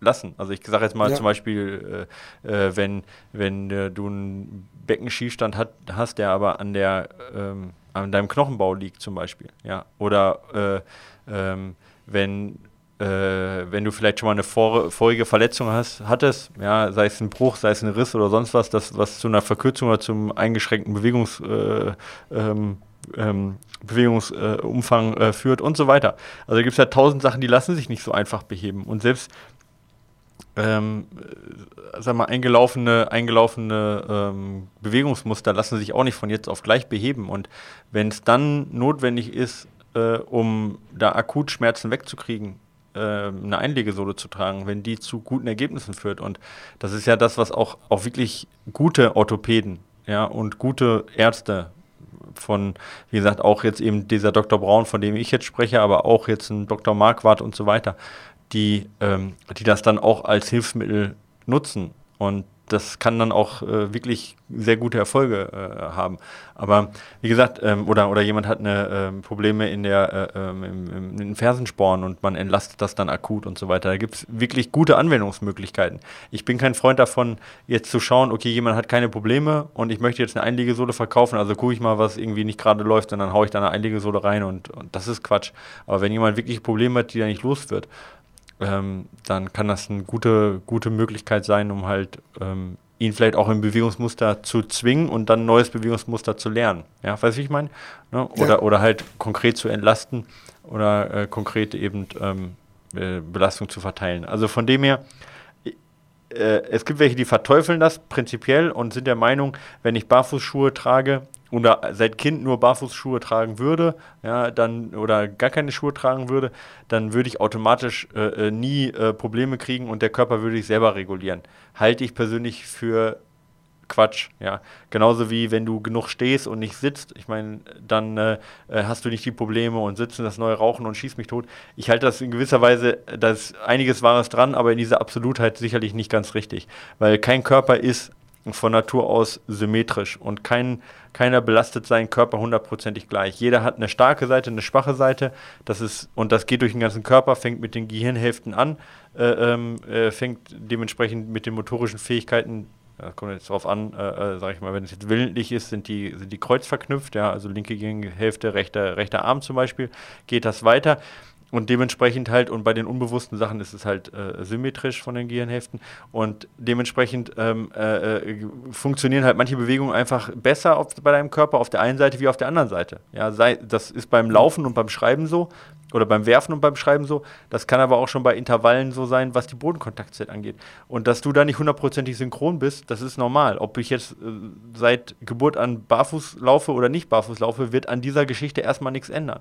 Speaker 2: lassen. Also ich sage jetzt mal ja. zum Beispiel, äh, äh, wenn, wenn äh, du einen Beckenschießstand hat, hast, der aber an der ähm, an deinem Knochenbau liegt zum Beispiel, ja. Oder äh, ähm, wenn äh, wenn du vielleicht schon mal eine vor, vorige Verletzung hast, hattest, ja, sei es ein Bruch, sei es ein Riss oder sonst was, das, was zu einer Verkürzung oder zum eingeschränkten Bewegungs, äh, ähm, ähm, Bewegungsumfang äh, führt und so weiter. Also gibt es ja tausend Sachen, die lassen sich nicht so einfach beheben. Und selbst ähm, äh, sag mal, eingelaufene, eingelaufene ähm, Bewegungsmuster lassen sich auch nicht von jetzt auf gleich beheben. Und wenn es dann notwendig ist, äh, um da akut Schmerzen wegzukriegen, äh, eine Einlegesohle zu tragen, wenn die zu guten Ergebnissen führt. Und das ist ja das, was auch, auch wirklich gute Orthopäden ja, und gute Ärzte von, wie gesagt, auch jetzt eben dieser Dr. Braun, von dem ich jetzt spreche, aber auch jetzt ein Dr. Marquardt und so weiter, die, ähm, die das dann auch als Hilfsmittel nutzen. Und das kann dann auch äh, wirklich sehr gute Erfolge äh, haben. Aber wie gesagt, ähm, oder, oder jemand hat eine, ähm, Probleme in der äh, ähm, im, im, Fersensporen und man entlastet das dann akut und so weiter. Da gibt es wirklich gute Anwendungsmöglichkeiten. Ich bin kein Freund davon, jetzt zu schauen, okay, jemand hat keine Probleme und ich möchte jetzt eine Einlegesohle verkaufen, also gucke ich mal, was irgendwie nicht gerade läuft und dann haue ich da eine Einlegesohle rein und, und das ist Quatsch. Aber wenn jemand wirklich Probleme hat, die er nicht los wird, ähm, dann kann das eine gute, gute Möglichkeit sein, um halt ähm, ihn vielleicht auch im Bewegungsmuster zu zwingen und dann ein neues Bewegungsmuster zu lernen. Ja, weißt du, wie ich meine? Ne? Oder, ja. oder halt konkret zu entlasten oder äh, konkret eben ähm, äh, Belastung zu verteilen. Also von dem her, äh, es gibt welche, die verteufeln das prinzipiell und sind der Meinung, wenn ich Barfußschuhe trage, oder seit Kind nur Barfußschuhe tragen würde, ja, dann oder gar keine Schuhe tragen würde, dann würde ich automatisch äh, äh, nie äh, Probleme kriegen und der Körper würde sich selber regulieren. Halte ich persönlich für Quatsch, ja. Genauso wie wenn du genug stehst und nicht sitzt, ich meine, dann äh, äh, hast du nicht die Probleme und sitzen das neue Rauchen und schießt mich tot. Ich halte das in gewisser Weise, da ist einiges Wahres dran, aber in dieser Absolutheit sicherlich nicht ganz richtig. Weil kein Körper ist von Natur aus symmetrisch und kein, keiner belastet seinen Körper hundertprozentig gleich. Jeder hat eine starke Seite, eine schwache Seite. Das ist, und das geht durch den ganzen Körper, fängt mit den Gehirnhälften an, äh, ähm, äh, fängt dementsprechend mit den motorischen Fähigkeiten das kommt jetzt darauf an, äh, äh, sag ich mal, wenn es jetzt willentlich ist, sind die, sind die Kreuz verknüpft, ja, also linke Gehirnhälfte, rechter, rechter Arm zum Beispiel, geht das weiter. Und dementsprechend halt, und bei den unbewussten Sachen ist es halt äh, symmetrisch von den Gehirnhälften. Und dementsprechend ähm, äh, äh, funktionieren halt manche Bewegungen einfach besser auf, bei deinem Körper auf der einen Seite wie auf der anderen Seite. Ja, sei, das ist beim Laufen und beim Schreiben so, oder beim Werfen und beim Schreiben so. Das kann aber auch schon bei Intervallen so sein, was die Bodenkontaktzeit angeht. Und dass du da nicht hundertprozentig synchron bist, das ist normal. Ob ich jetzt äh, seit Geburt an barfuß laufe oder nicht barfuß laufe, wird an dieser Geschichte erstmal nichts ändern.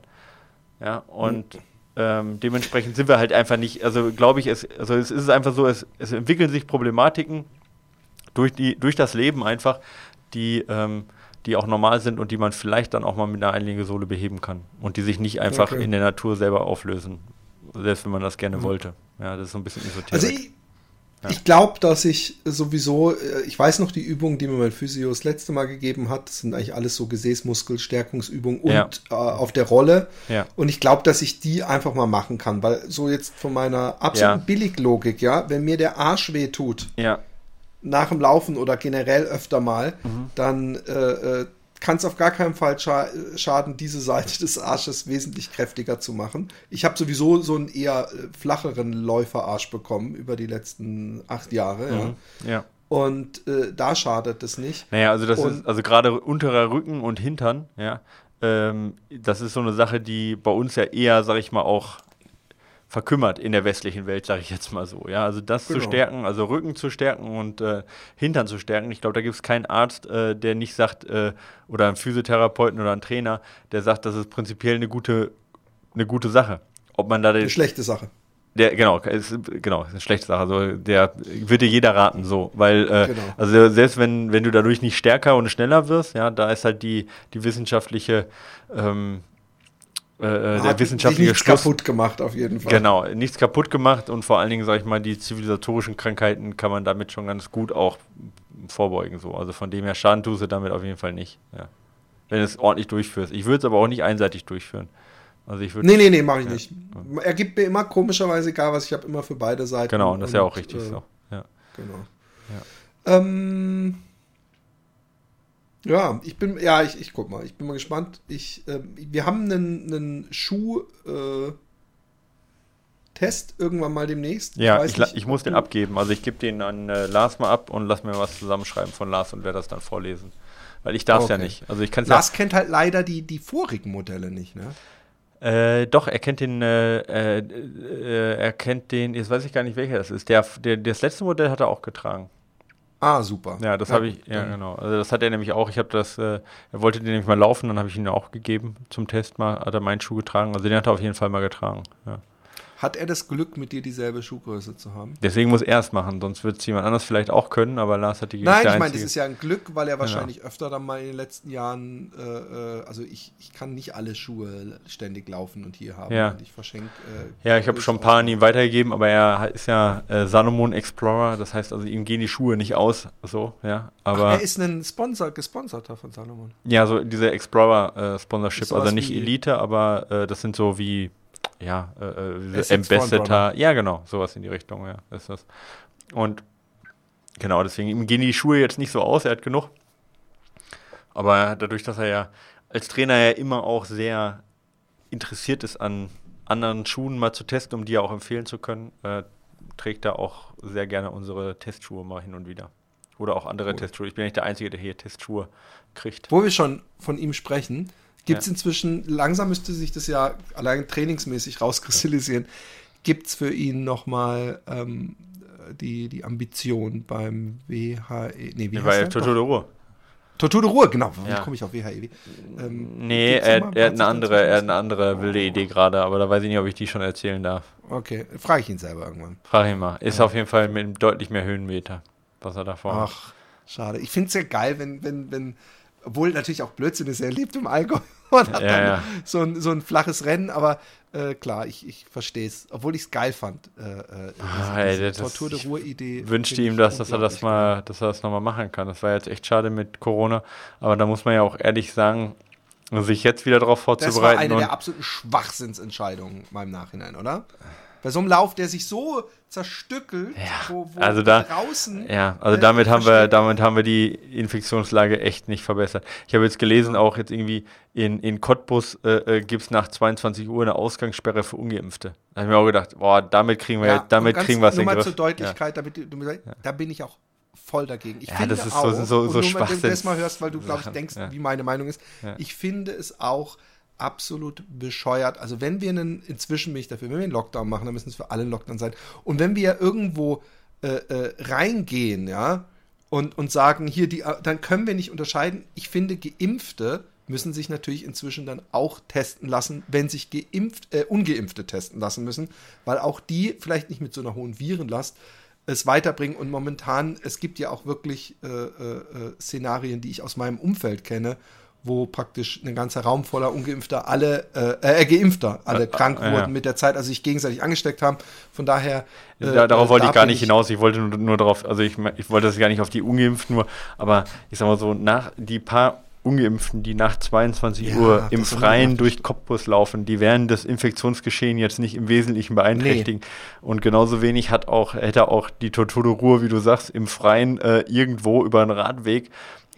Speaker 2: Ja, und. Mhm ähm, dementsprechend sind wir halt einfach nicht, also glaube ich, es, also es ist einfach so, es, es entwickeln sich Problematiken durch, die, durch das Leben einfach, die, ähm, die auch normal sind und die man vielleicht dann auch mal mit einer Einlegesohle beheben kann und die sich nicht einfach okay. in der Natur selber auflösen, selbst wenn man das gerne mhm. wollte. Ja, das ist so ein bisschen esoterisch.
Speaker 1: Also ich, ja. Ich glaube, dass ich sowieso, äh, ich weiß noch die Übungen, die mir mein Physio das letzte Mal gegeben hat. Das sind eigentlich alles so Gesäßmuskelstärkungsübungen und ja. äh, auf der Rolle. Ja. Und ich glaube, dass ich die einfach mal machen kann, weil so jetzt von meiner absoluten Billiglogik, ja, wenn mir der Arsch weh tut, nach dem Laufen oder generell öfter mal, mhm. dann äh, äh kann es auf gar keinen Fall scha schaden, diese Seite des Arsches wesentlich kräftiger zu machen. Ich habe sowieso so einen eher äh, flacheren Läuferarsch bekommen über die letzten acht Jahre. Mhm. Ja. ja. Und äh, da schadet es nicht.
Speaker 2: Naja, also das und, ist, also gerade unterer Rücken und Hintern, ja, ähm, das ist so eine Sache, die bei uns ja eher, sag ich mal, auch verkümmert in der westlichen Welt, sage ich jetzt mal so. Ja, also das genau. zu stärken, also Rücken zu stärken und äh, Hintern zu stärken. Ich glaube, da gibt es keinen Arzt, äh, der nicht sagt, äh, oder einen Physiotherapeuten oder einen Trainer, der sagt, das ist prinzipiell eine gute, eine gute Sache. Ob man da
Speaker 1: eine schlechte Sache.
Speaker 2: Der, genau, ist, genau, ist eine schlechte Sache. Also der würde dir jeder raten, so, weil äh, genau. also selbst wenn, wenn du dadurch nicht stärker und schneller wirst, ja, da ist halt die, die wissenschaftliche ähm, äh, äh der wissenschaftliche
Speaker 1: nichts Schluss. kaputt gemacht, auf jeden Fall.
Speaker 2: Genau, nichts kaputt gemacht und vor allen Dingen, sage ich mal, die zivilisatorischen Krankheiten kann man damit schon ganz gut auch vorbeugen. So. Also von dem her Schaden tust du damit auf jeden Fall nicht. Ja. Wenn du es ordentlich durchführst. Ich würde es aber auch nicht einseitig durchführen. Also ich
Speaker 1: nee, nee, nee, mache ich ja. nicht. Er gibt mir immer komischerweise egal was, ich habe immer für beide Seiten.
Speaker 2: Genau, und das ist ja auch richtig äh, so. Ja.
Speaker 1: Genau. Ja. Ähm, ja, ich bin, ja, ich, ich guck mal, ich bin mal gespannt. Ich, äh, wir haben einen, einen Schuh, äh, Test irgendwann mal demnächst.
Speaker 2: Ja, ich, ich, ich muss den abgeben. Also ich gebe den an äh, Lars mal ab und lass mir was zusammenschreiben von Lars und werde das dann vorlesen. Weil ich darf es okay. ja nicht. Also ich
Speaker 1: Lars ja kennt halt leider die, die vorigen Modelle nicht, ne?
Speaker 2: Äh, doch, er kennt den, äh, äh, äh, er kennt den, jetzt weiß ich gar nicht, welcher das ist. Der, der, das letzte Modell hat er auch getragen.
Speaker 1: Ah, super.
Speaker 2: Ja, das ja, habe ich, ja, genau. Also das hat er nämlich auch. Ich habe das, äh, er wollte den nämlich mal laufen, dann habe ich ihn auch gegeben zum Test mal, hat er meinen Schuh getragen. Also den hat er auf jeden Fall mal getragen. Ja.
Speaker 1: Hat er das Glück, mit dir dieselbe Schuhgröße zu haben?
Speaker 2: Deswegen muss er es machen, sonst wird es jemand anders vielleicht auch können, aber Lars hat die
Speaker 1: Nein, ich meine, das ist ja ein Glück, weil er wahrscheinlich öfter dann mal in den letzten Jahren, äh, äh, also ich, ich kann nicht alle Schuhe ständig laufen und hier haben.
Speaker 2: Ja.
Speaker 1: Und ich verschenke. Äh,
Speaker 2: Ja, ich habe schon ein paar an ihn weitergegeben, aber er ist ja äh, Salomon Explorer, das heißt also ihm gehen die Schuhe nicht aus, so, ja. Aber
Speaker 1: er ist ein Sponsor, gesponserter von Salomon.
Speaker 2: ja, so diese Explorer äh, also nicht Elite, aber äh, das sind so wie ja, äh, äh, Ambassador, ja genau, sowas in die Richtung, ja, ist das. Und genau, deswegen ihm gehen die Schuhe jetzt nicht so aus, er hat genug. Aber dadurch, dass er ja als Trainer ja immer auch sehr interessiert ist an anderen Schuhen mal zu testen, um die auch empfehlen zu können, äh, trägt er auch sehr gerne unsere Testschuhe mal hin und wieder. Oder auch andere
Speaker 1: Cool.
Speaker 2: Testschuhe. Ich bin nicht der Einzige, der hier Testschuhe kriegt.
Speaker 1: Wo wir schon von ihm sprechen, gibt es
Speaker 2: Ja.
Speaker 1: inzwischen, langsam müsste sich das ja allein trainingsmäßig rauskristallisieren, gibt es für ihn nochmal ähm, die, die Ambition beim WHE, nee, wie
Speaker 2: bei
Speaker 1: der?
Speaker 2: Toto de Ruhe.
Speaker 1: Tortur de Ruhe, genau. Wie
Speaker 2: Ja.
Speaker 1: komme ich auf WHEW? Ähm,
Speaker 2: Nee, er, er, hat eine andere, er hat eine andere wilde Idee gerade, aber da weiß ich nicht, ob ich die schon erzählen darf.
Speaker 1: Okay, frage ich ihn selber irgendwann.
Speaker 2: Frag ihn mal. Ist auf jeden Fall mit einem deutlich mehr Höhenmeter, was er da vorhat.
Speaker 1: Ach, schade. Ich finde es ja geil, wenn, wenn, wenn, obwohl natürlich auch Blödsinn ist, er lebt im Allgäu (laughs) und hat
Speaker 2: Ja,
Speaker 1: dann
Speaker 2: ja.
Speaker 1: So, ein, so ein flaches Rennen, aber äh, klar, ich, ich verstehe es. Obwohl ich es geil fand. Äh, äh,
Speaker 2: Ah, ey, das-
Speaker 1: Tortur de
Speaker 2: ich
Speaker 1: Ruhe-Idee.
Speaker 2: wünschte ihm
Speaker 1: ich
Speaker 2: das, dass er das mal, dass er das nochmal machen kann. Das war jetzt echt schade mit Corona, aber da muss man ja auch ehrlich sagen, sich jetzt wieder darauf
Speaker 1: Das war
Speaker 2: vorzubereiten.
Speaker 1: eine der absoluten Schwachsinnsentscheidungen im Nachhinein, oder? Bei so einem Lauf, der sich so zerstückelt, wo, wo
Speaker 2: also da-
Speaker 1: draußen.
Speaker 2: Ja, also
Speaker 1: äh,
Speaker 2: damit haben wir, damit haben wir die Infektionslage echt nicht verbessert. Ich habe jetzt gelesen, auch jetzt irgendwie in, in Cottbus äh, äh, gibt es nach 22 Uhr eine Ausgangssperre für Ungeimpfte. Da habe ich mir auch gedacht, boah, damit kriegen wir,
Speaker 1: Ja,
Speaker 2: damit
Speaker 1: ganz-
Speaker 2: kriegen wir es
Speaker 1: nur
Speaker 2: in den
Speaker 1: mal
Speaker 2: Griff.
Speaker 1: zur Deutlichkeit, damit mir sagst, da bin ich auch voll dagegen. Ich
Speaker 2: Ja,
Speaker 1: finde
Speaker 2: das ist so-
Speaker 1: auch,
Speaker 2: so- so
Speaker 1: und nur, wenn du das mal hörst, weil du, glaube ich, denkst,
Speaker 2: ja.
Speaker 1: wie meine Meinung ist.
Speaker 2: Ja.
Speaker 1: Ich finde es auch absolut bescheuert. Also wenn wir einen, inzwischen bin ich dafür, wenn wir einen Lockdown machen, dann müssen es für alle Lockdown sein. Und wenn wir irgendwo äh, äh, reingehen, ja, und, und sagen, hier, die, dann können wir nicht unterscheiden. Ich finde, Geimpfte müssen sich natürlich inzwischen dann auch testen lassen, wenn sich geimpft, äh, Ungeimpfte testen lassen müssen, weil auch die vielleicht nicht mit so einer hohen Virenlast es weiterbringen. Und momentan, es gibt ja auch wirklich äh, äh, äh, Szenarien, die ich aus meinem Umfeld kenne, wo praktisch ein ganzer Raum voller Ungeimpfter alle, äh, äh, Geimpfter, alle
Speaker 2: Äh,
Speaker 1: krank
Speaker 2: ja.
Speaker 1: wurden mit der Zeit, also sich gegenseitig angesteckt haben. Von daher. äh,
Speaker 2: Da, darauf
Speaker 1: äh,
Speaker 2: wollte
Speaker 1: da
Speaker 2: ich gar nicht hinaus. Ich wollte nur, nur darauf, also ich, ich wollte das gar nicht auf die Ungeimpften nur, aber ich sag mal so, nach die paar Ungeimpften, die nach 22
Speaker 1: Ja,
Speaker 2: Uhr im Freien durch Cottbus laufen, die werden das Infektionsgeschehen jetzt nicht im Wesentlichen beeinträchtigen. Und genauso wenig hat auch, hätte auch die Tortudo Ruhr, wie du sagst, im Freien äh, irgendwo über einen Radweg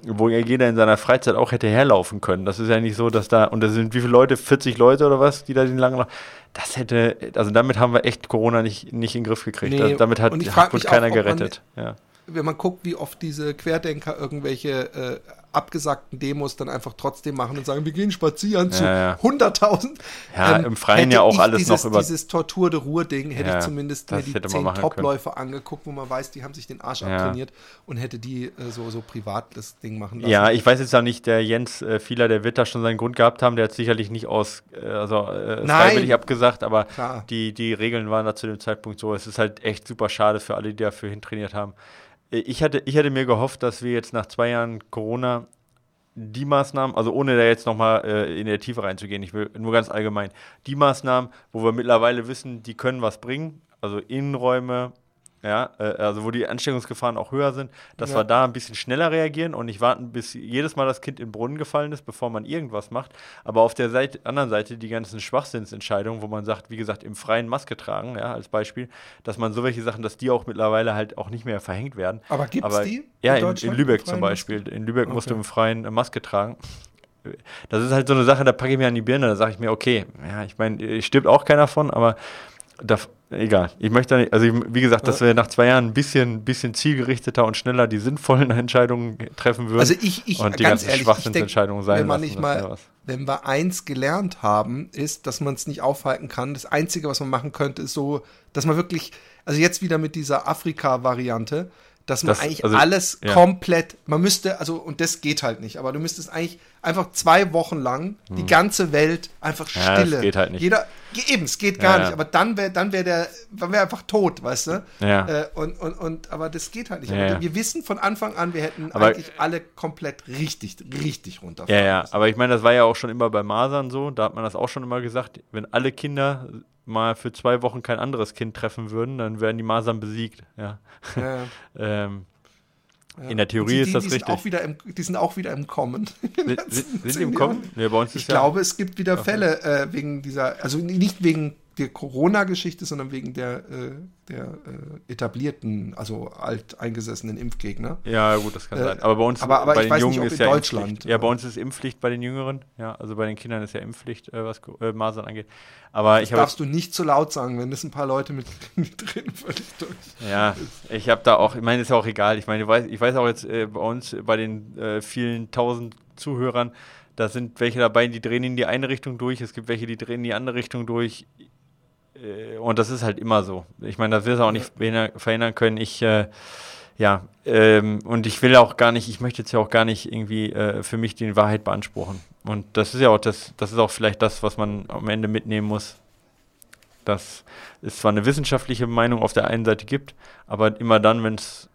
Speaker 2: wo ja jeder in seiner Freizeit auch hätte herlaufen können. Das ist ja nicht so, dass da, und da sind wie viele Leute, 40 Leute oder was, die da den langen Lauf, das hätte, also damit haben wir echt Corona nicht, nicht in den Griff gekriegt.
Speaker 1: Nee,
Speaker 2: Also damit hat,
Speaker 1: frag
Speaker 2: wurde
Speaker 1: mich auch,
Speaker 2: keiner
Speaker 1: ob man-
Speaker 2: gerettet. Ja.
Speaker 1: wenn man guckt, wie oft diese Querdenker irgendwelche äh, abgesagten Demos dann einfach trotzdem machen und sagen, wir gehen spazieren zu
Speaker 2: Ja, ja.
Speaker 1: 100.000.
Speaker 2: Ja, im Freien ja auch alles
Speaker 1: dieses,
Speaker 2: noch über-
Speaker 1: Dieses Tortur de Ruhr-Ding hätte
Speaker 2: Ja,
Speaker 1: ich zumindest mir die zehn. Topläufer angeguckt, wo man weiß, die haben sich den Arsch
Speaker 2: Ja.
Speaker 1: abtrainiert und hätte die äh, so, so privat das Ding machen lassen.
Speaker 2: Ja, ich weiß jetzt auch nicht, der Jens äh, Fieler, der wird da schon seinen Grund gehabt haben, der hat sicherlich nicht aus, äh, also äh, freiwillig abgesagt, aber
Speaker 1: Klar.
Speaker 2: die, die Regeln waren da zu dem Zeitpunkt so. Es ist halt echt super schade für alle, die dafür hintrainiert haben. Äh, Ich hatte, ich hatte mir gehofft, dass wir jetzt nach zwei Jahren Corona die Maßnahmen, also ohne da jetzt nochmal äh, in der Tiefe reinzugehen, ich will nur ganz allgemein, die Maßnahmen, wo wir mittlerweile wissen, die können was bringen, also Innenräume, ja, äh, also wo die Ansteckungsgefahren auch höher sind, dass
Speaker 1: Ja.
Speaker 2: wir da ein bisschen schneller reagieren und nicht warten, bis jedes Mal das Kind in den Brunnen gefallen ist, bevor man irgendwas macht. Aber auf der Seite, anderen Seite die ganzen Schwachsinnsentscheidungen, wo man sagt, wie gesagt, im freien Maske tragen, ja, als Beispiel, dass man so welche Sachen, dass die auch mittlerweile halt auch nicht mehr verhängt werden.
Speaker 1: Aber gibt's
Speaker 2: Aber-
Speaker 1: die
Speaker 2: Ja,
Speaker 1: in
Speaker 2: in, in Lübeck zum Beispiel. In Lübeck musst du
Speaker 1: Okay.
Speaker 2: im Freien Maske tragen. Das ist halt so eine Sache, da packe ich mir an die Birne, da sage ich mir, okay, ja, ich meine, äh, stirbt auch keiner von, aber da, egal. Ich möchte nicht, also ich, wie gesagt, dass wir nach zwei Jahren ein bisschen, bisschen zielgerichteter und schneller die sinnvollen (laughs) Entscheidungen treffen würden.
Speaker 1: Also ich, ich
Speaker 2: und die
Speaker 1: ganz
Speaker 2: ganzen
Speaker 1: ehrlich, ich
Speaker 2: Schwachsinnsentscheidungen sein
Speaker 1: wenn man
Speaker 2: lassen,
Speaker 1: nicht
Speaker 2: das
Speaker 1: mal, wenn wir eins gelernt haben, ist, dass man es nicht aufhalten kann. Das Einzige, was man machen könnte, ist so, dass man wirklich, also jetzt wieder mit dieser Afrika-Variante, dass man
Speaker 2: Das-
Speaker 1: eigentlich
Speaker 2: also,
Speaker 1: alles
Speaker 2: ja.
Speaker 1: komplett, man müsste, also, und das geht halt nicht, aber du müsstest eigentlich einfach zwei Wochen lang die ganze Welt einfach
Speaker 2: Hm. Ja, das
Speaker 1: stille.
Speaker 2: geht halt nicht.
Speaker 1: Jeder, Eben, es geht gar
Speaker 2: Ja,
Speaker 1: nicht. Aber dann wäre dann wär der, dann wäre einfach tot, weißt du?
Speaker 2: Ja.
Speaker 1: Äh, und, und, und, aber das geht halt nicht.
Speaker 2: Ja,
Speaker 1: wir wissen von Anfang an, wir hätten
Speaker 2: Aber-
Speaker 1: eigentlich alle komplett richtig, richtig runterfahren
Speaker 2: Ja, ja,
Speaker 1: müssen.
Speaker 2: aber ich meine, das war ja auch schon immer bei Masern so, da hat man das auch schon immer gesagt, wenn alle Kinder mal für zwei Wochen kein anderes Kind treffen würden, dann werden die Masern besiegt, ja. (laughs) ähm,
Speaker 1: Ja.
Speaker 2: In der Theorie
Speaker 1: die,
Speaker 2: ist das
Speaker 1: die
Speaker 2: richtig.
Speaker 1: Sind auch wieder im, die sind auch wieder im Kommen. (laughs)
Speaker 2: sind, die im Kommen? Nee, bei uns
Speaker 1: Ich glaube, es gibt wieder Fälle äh, wegen dieser, also nicht wegen der Corona-Geschichte, sondern wegen der, äh, der äh, etablierten, also alteingesessenen Impfgegner.
Speaker 2: Ja, gut, das kann
Speaker 1: Äh,
Speaker 2: sein. Aber bei uns,
Speaker 1: aber- aber
Speaker 2: bei
Speaker 1: ich
Speaker 2: den
Speaker 1: weiß nicht,
Speaker 2: Jungen
Speaker 1: ob
Speaker 2: ist
Speaker 1: in
Speaker 2: ja
Speaker 1: Deutschland,
Speaker 2: Impfpflicht. Ja, bei
Speaker 1: aber-
Speaker 2: uns ist Impfpflicht bei den Jüngeren. Ja, also bei den Kindern ist ja Impfpflicht, äh, was äh, Masern angeht. Aber ich habe
Speaker 1: Darfst du nicht zu laut sagen, wenn das ein paar Leute mit, (laughs) mit drin völlig durch.
Speaker 2: Ja, ich habe da auch, ich meine, ist ja auch egal. Ich meine, ich weiß, ich weiß auch jetzt äh, bei uns, bei den äh, vielen tausend Zuhörern, da sind welche dabei, die drehen in die eine Richtung durch, es gibt welche, die drehen in die andere Richtung durch. Äh, und das ist halt immer so. Ich meine, das wird es auch nicht verhindern- verhindern können. Ich, äh, ja, ähm, und ich will auch gar nicht, ich möchte jetzt ja auch gar nicht irgendwie äh, für mich die Wahrheit beanspruchen. Und das ist ja auch das, das ist auch vielleicht das, was man am Ende mitnehmen muss. Dass es zwar eine wissenschaftliche Meinung auf der einen Seite gibt, aber immer dann, wenn es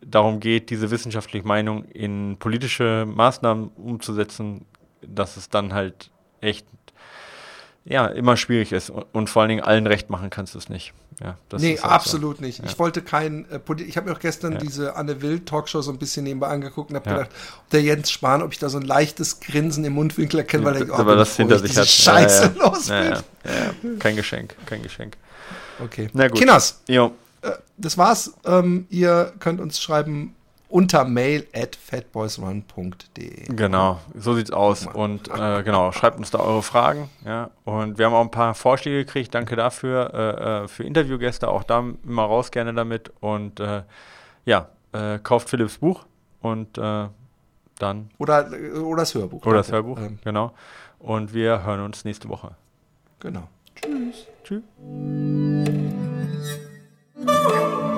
Speaker 2: darum geht, diese wissenschaftliche Meinung in politische Maßnahmen umzusetzen, dass es dann halt echt ja, immer schwierig ist und, vor allen Dingen allen recht machen kannst du es nicht. Ja, das
Speaker 1: nee,
Speaker 2: ist halt so.
Speaker 1: absolut nicht.
Speaker 2: Ja.
Speaker 1: Ich wollte kein, äh, ich habe mir auch gestern
Speaker 2: Ja.
Speaker 1: diese Anne Will Talkshow so ein bisschen nebenbei angeguckt und habe gedacht, ob der Jens Spahn, ob ich da so ein leichtes Grinsen im Mundwinkel erkenne, weil er
Speaker 2: aber das hinter sich hat.
Speaker 1: Scheiße los.
Speaker 2: Kein Geschenk, kein Geschenk.
Speaker 1: Okay.
Speaker 2: Na gut.
Speaker 1: Kinders,
Speaker 2: Jo,
Speaker 1: äh, das war's. Ähm, ihr könnt uns schreiben unter mail at fatboysrun.de.
Speaker 2: Genau, so sieht's aus. Und äh, genau, schreibt uns da eure Fragen. Ja. Und wir haben auch ein paar Vorschläge gekriegt. Danke dafür. Äh, äh, für Interviewgäste, auch da immer raus gerne damit. Und äh, ja, äh, kauft Philipps Buch und äh, dann,
Speaker 1: Oder, oder das Hörbuch.
Speaker 2: oder das Hörbuch,
Speaker 1: Ähm,
Speaker 2: genau. Und wir hören uns nächste Woche.
Speaker 1: genau.
Speaker 2: Tschüss.
Speaker 5: Thank